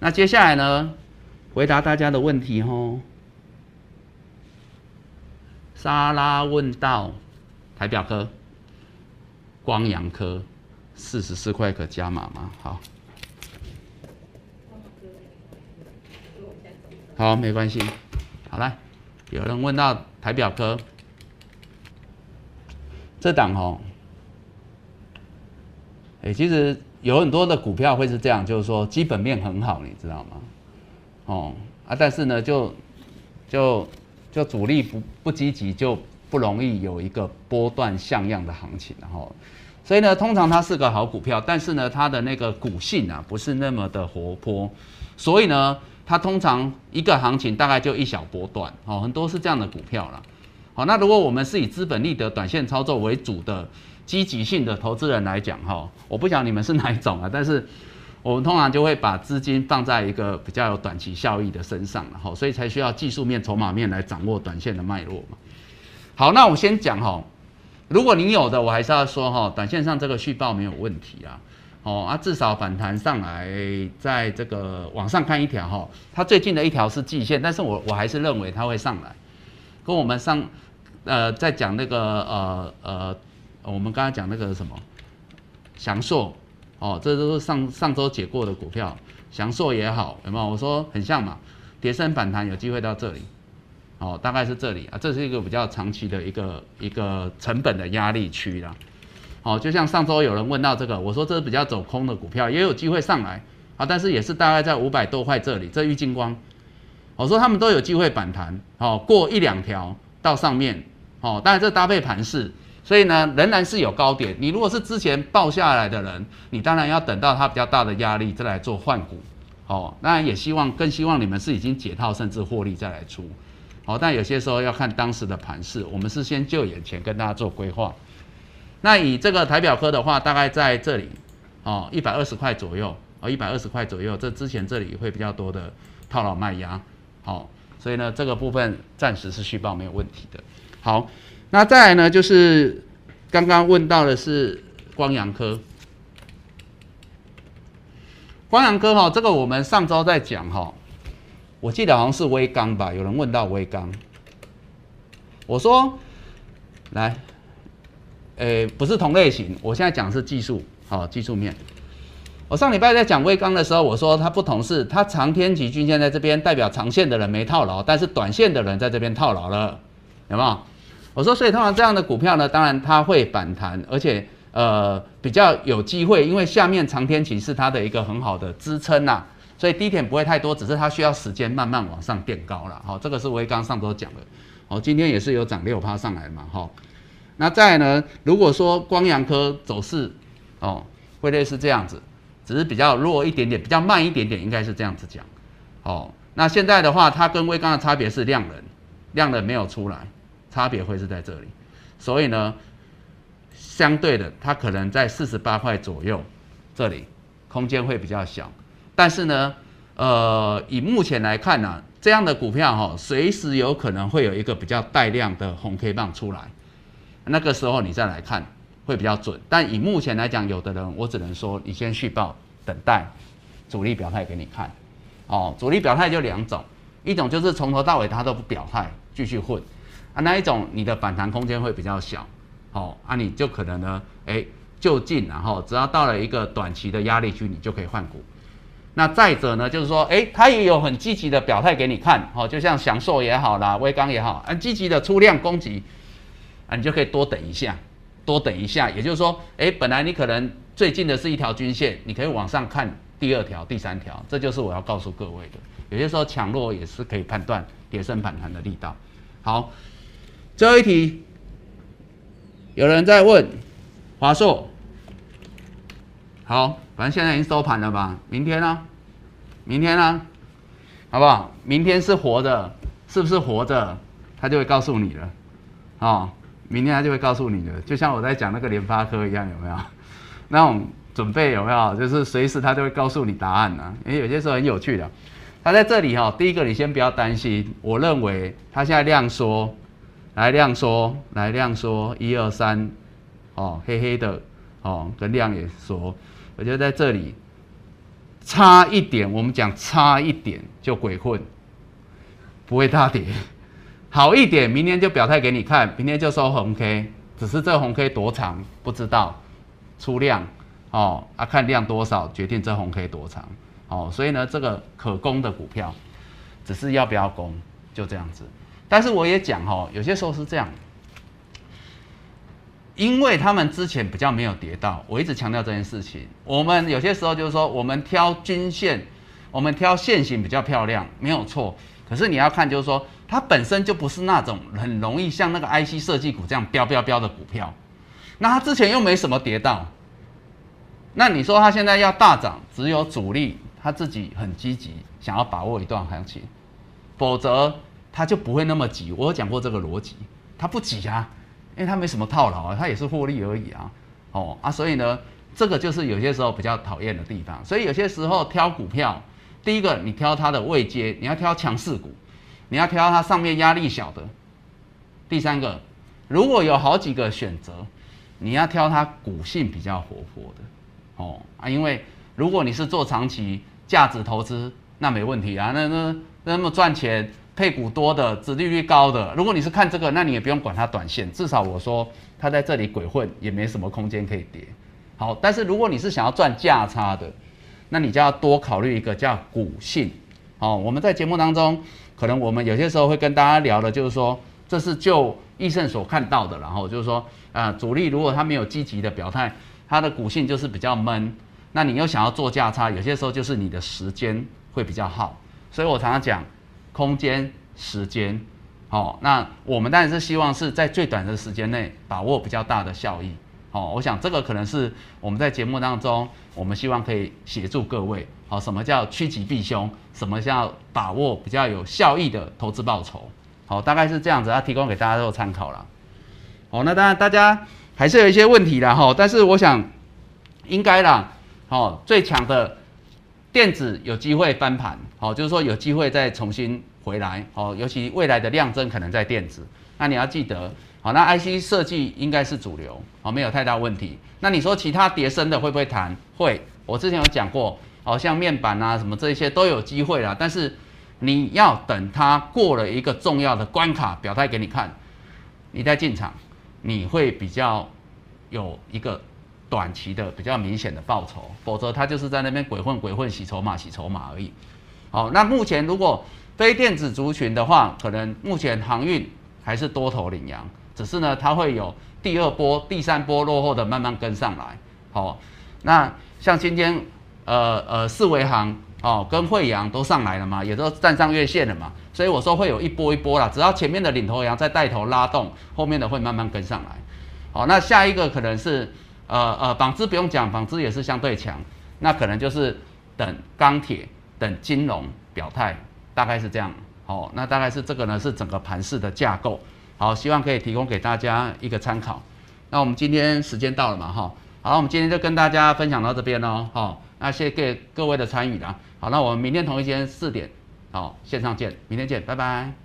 那接下来呢？回答大家的问题哦。莎拉问到台表科、光阳科四十四块可加码吗？好，好，没关系。好来，有人问到台表科这档哦，哎，其实有很多的股票会是这样，就是说基本面很好，你知道吗？哦啊，但是呢，就就就主力不不积极，就不容易有一个波段像样的行情，然后，所以呢，通常它是个好股票，但是呢，它的那个股性啊，不是那么的活泼，所以呢，它通常一个行情大概就一小波段，哦，很多是这样的股票了，好，那如果我们是以资本利得短线操作为主的积极性的投资人来讲，哈，我不讲你们是哪一种啊，但是。我们通常就会把资金放在一个比较有短期效益的身上，然后所以才需要技术面、筹码面来掌握短线的脉络嘛。好，那我先讲哈，如果你有的，我还是要说哈，短线上这个续报没有问题啊。哦啊，至少反弹上来，在这个往上看一条哈，它最近的一条是季线，但是我我还是认为它会上来。跟我们上呃在讲那个呃呃，我们刚才讲那个什么祥硕。哦，这都是上上周解过的股票，祥硕也好，有没有？我说很像嘛，跌升反弹有机会到这里，哦，大概是这里啊，这是一个比较长期的一个一个成本的压力区啦。哦，就像上周有人问到这个，我说这是比较走空的股票，也有机会上来啊，但是也是大概在五百多块这里，这玉金光，我说他们都有机会反弹，哦，过一两条到上面，哦，当然这搭配盘势。所以呢，仍然是有高点。你如果是之前报下来的人，你当然要等到它比较大的压力再来做换股。哦，当然也希望更希望你们是已经解套甚至获利再来出。好，但有些时候要看当时的盘势，我们是先就眼前跟大家做规划。那以这个台表科的话，大概在这里，哦，一百二十块左右，哦，一百二十块左右，这之前这里会比较多的套牢卖压。好，所以呢，这个部分暂时是续报没有问题的。好。那再来呢，就是刚刚问到的是光阳科。光阳科哈，这个我们上周在讲哈，我记得好像是微钢吧，有人问到微钢，我说来，诶，不是同类型，我现在讲是技术，好，技术面。我上礼拜在讲微钢的时候，我说它不同是，它长天期均线在这边，代表长线的人没套牢，但是短线的人在这边套牢了，有没有？我说，所以通常这样的股票呢，当然它会反弹，而且。呃，比较有机会，因为下面长天期是它的一个很好的支撑呐，所以低点不会太多，只是它需要时间慢慢往上垫高了。好，这个是我刚上周讲的。好，今天也是有涨六趴上来嘛。好，那再呢，如果说光阳科走势哦，会类似这样子，只是比较弱一点点，比较慢一点点，应该是这样子讲。哦，那现在的话，它跟微钢的差别是量能，量能没有出来，差别会是在这里，所以呢。相对的，它可能在四十八块左右，这里空间会比较小。但是呢，呃，以目前来看呢，这样的股票哈，随时有可能会有一个比较带量的红 K 棒出来，那个时候你再来看会比较准。但以目前来讲，有的人我只能说，你先续报，等待主力表态给你看。哦，主力表态就两种，一种就是从头到尾他都不表态，继续混啊，那一种你的反弹空间会比较小。好，啊，你就可能呢，哎，就近，然后只要到了一个短期的压力区，你就可以换股。那再者呢，就是说，哎，它也有很积极的表态给你看，好，就像祥硕也好啦，威刚也好，很积极的出量攻击，啊，你就可以多等一下，多等一下。也就是说，哎，本来你可能最近的是一条均线，你可以往上看第二条、第三条，这就是我要告诉各位的。有些时候强弱也是可以判断跌升反弹的力道。好，最后一题。有人在问华硕，好，反正现在已经收盘了吧？明天呢？明天呢？好不好？明天是活的，是不是活着？他就会告诉你了，哦，明天他就会告诉你的，就像我在讲那个联发科一样，有没有？那种准备有没有？就是随时他就会告诉你答案呢。因为有些时候很有趣的，他在这里哈，第一个你先不要担心，我认为他现在量缩。来量缩，来量缩，一二三，哦，黑黑的，哦，跟量也缩，我觉得在这里差一点，我们讲差一点就鬼混，不会大跌，好一点，明天就表态给你看，明天就收红 K，只是这红 K 多长不知道，出量，哦，啊看量多少决定这红 K 多长，哦，所以呢这个可攻的股票，只是要不要攻，就这样子。但是我也讲哈，有些时候是这样，因为他们之前比较没有跌到，我一直强调这件事情。我们有些时候就是说，我们挑均线，我们挑线型比较漂亮，没有错。可是你要看，就是说它本身就不是那种很容易像那个 IC 设计股这样飙飙飙的股票。那它之前又没什么跌到，那你说它现在要大涨，只有主力他自己很积极，想要把握一段行情，否则。他就不会那么急，我讲过这个逻辑，他不急啊，因为它没什么套牢啊，它也是获利而已啊，哦啊，所以呢，这个就是有些时候比较讨厌的地方。所以有些时候挑股票，第一个你挑它的位阶，你要挑强势股，你要挑它上面压力小的。第三个，如果有好几个选择，你要挑它股性比较活泼的，哦啊，因为如果你是做长期价值投资，那没问题啊，那那那么赚钱。配股多的、殖利率高的，如果你是看这个，那你也不用管它短线，至少我说它在这里鬼混也没什么空间可以跌。好，但是如果你是想要赚价差的，那你就要多考虑一个叫股性。好，我们在节目当中，可能我们有些时候会跟大家聊的，就是说这是就易胜所看到的，然后就是说，呃，主力如果他没有积极的表态，他的股性就是比较闷，那你又想要做价差，有些时候就是你的时间会比较耗。所以我常常讲。空间、时间，好，那我们当然是希望是在最短的时间内把握比较大的效益，好，我想这个可能是我们在节目当中，我们希望可以协助各位，好，什么叫趋吉避凶，什么叫把握比较有效益的投资报酬，好，大概是这样子，要提供给大家做参考了，好，那当然大家还是有一些问题的哈，但是我想应该啦，好，最强的。电子有机会翻盘，哦，就是说有机会再重新回来，哦，尤其未来的量增可能在电子，那你要记得，好，那 IC 设计应该是主流，好，没有太大问题。那你说其他叠升的会不会谈？会，我之前有讲过，好像面板啊什么这些都有机会啦。但是你要等它过了一个重要的关卡，表态给你看，你再进场，你会比较有一个短期的比较明显的报酬，否则它就是在那边鬼混鬼混洗筹码洗筹码而已。好，那目前如果非电子族群的话，可能目前航运还是多头领羊。只是呢，它会有第二波、第三波落后的慢慢跟上来。好，那像今天呃呃四维行哦跟惠阳都上来了嘛，也都站上月线了嘛，所以我说会有一波一波啦。只要前面的领头羊在带头拉动，后面的会慢慢跟上来。好，那下一个可能是呃呃纺织不用讲，纺织也是相对强，那可能就是等钢铁、等金融表态，大概是这样。好，那大概是这个呢是整个盘势的架构。好，希望可以提供给大家一个参考。那我们今天时间到了嘛，哈，好，我们今天就跟大家分享到这边喽，好，那谢谢各位的参与啦。好，那我们明天同一时间四点，好，线上见，明天见，拜拜。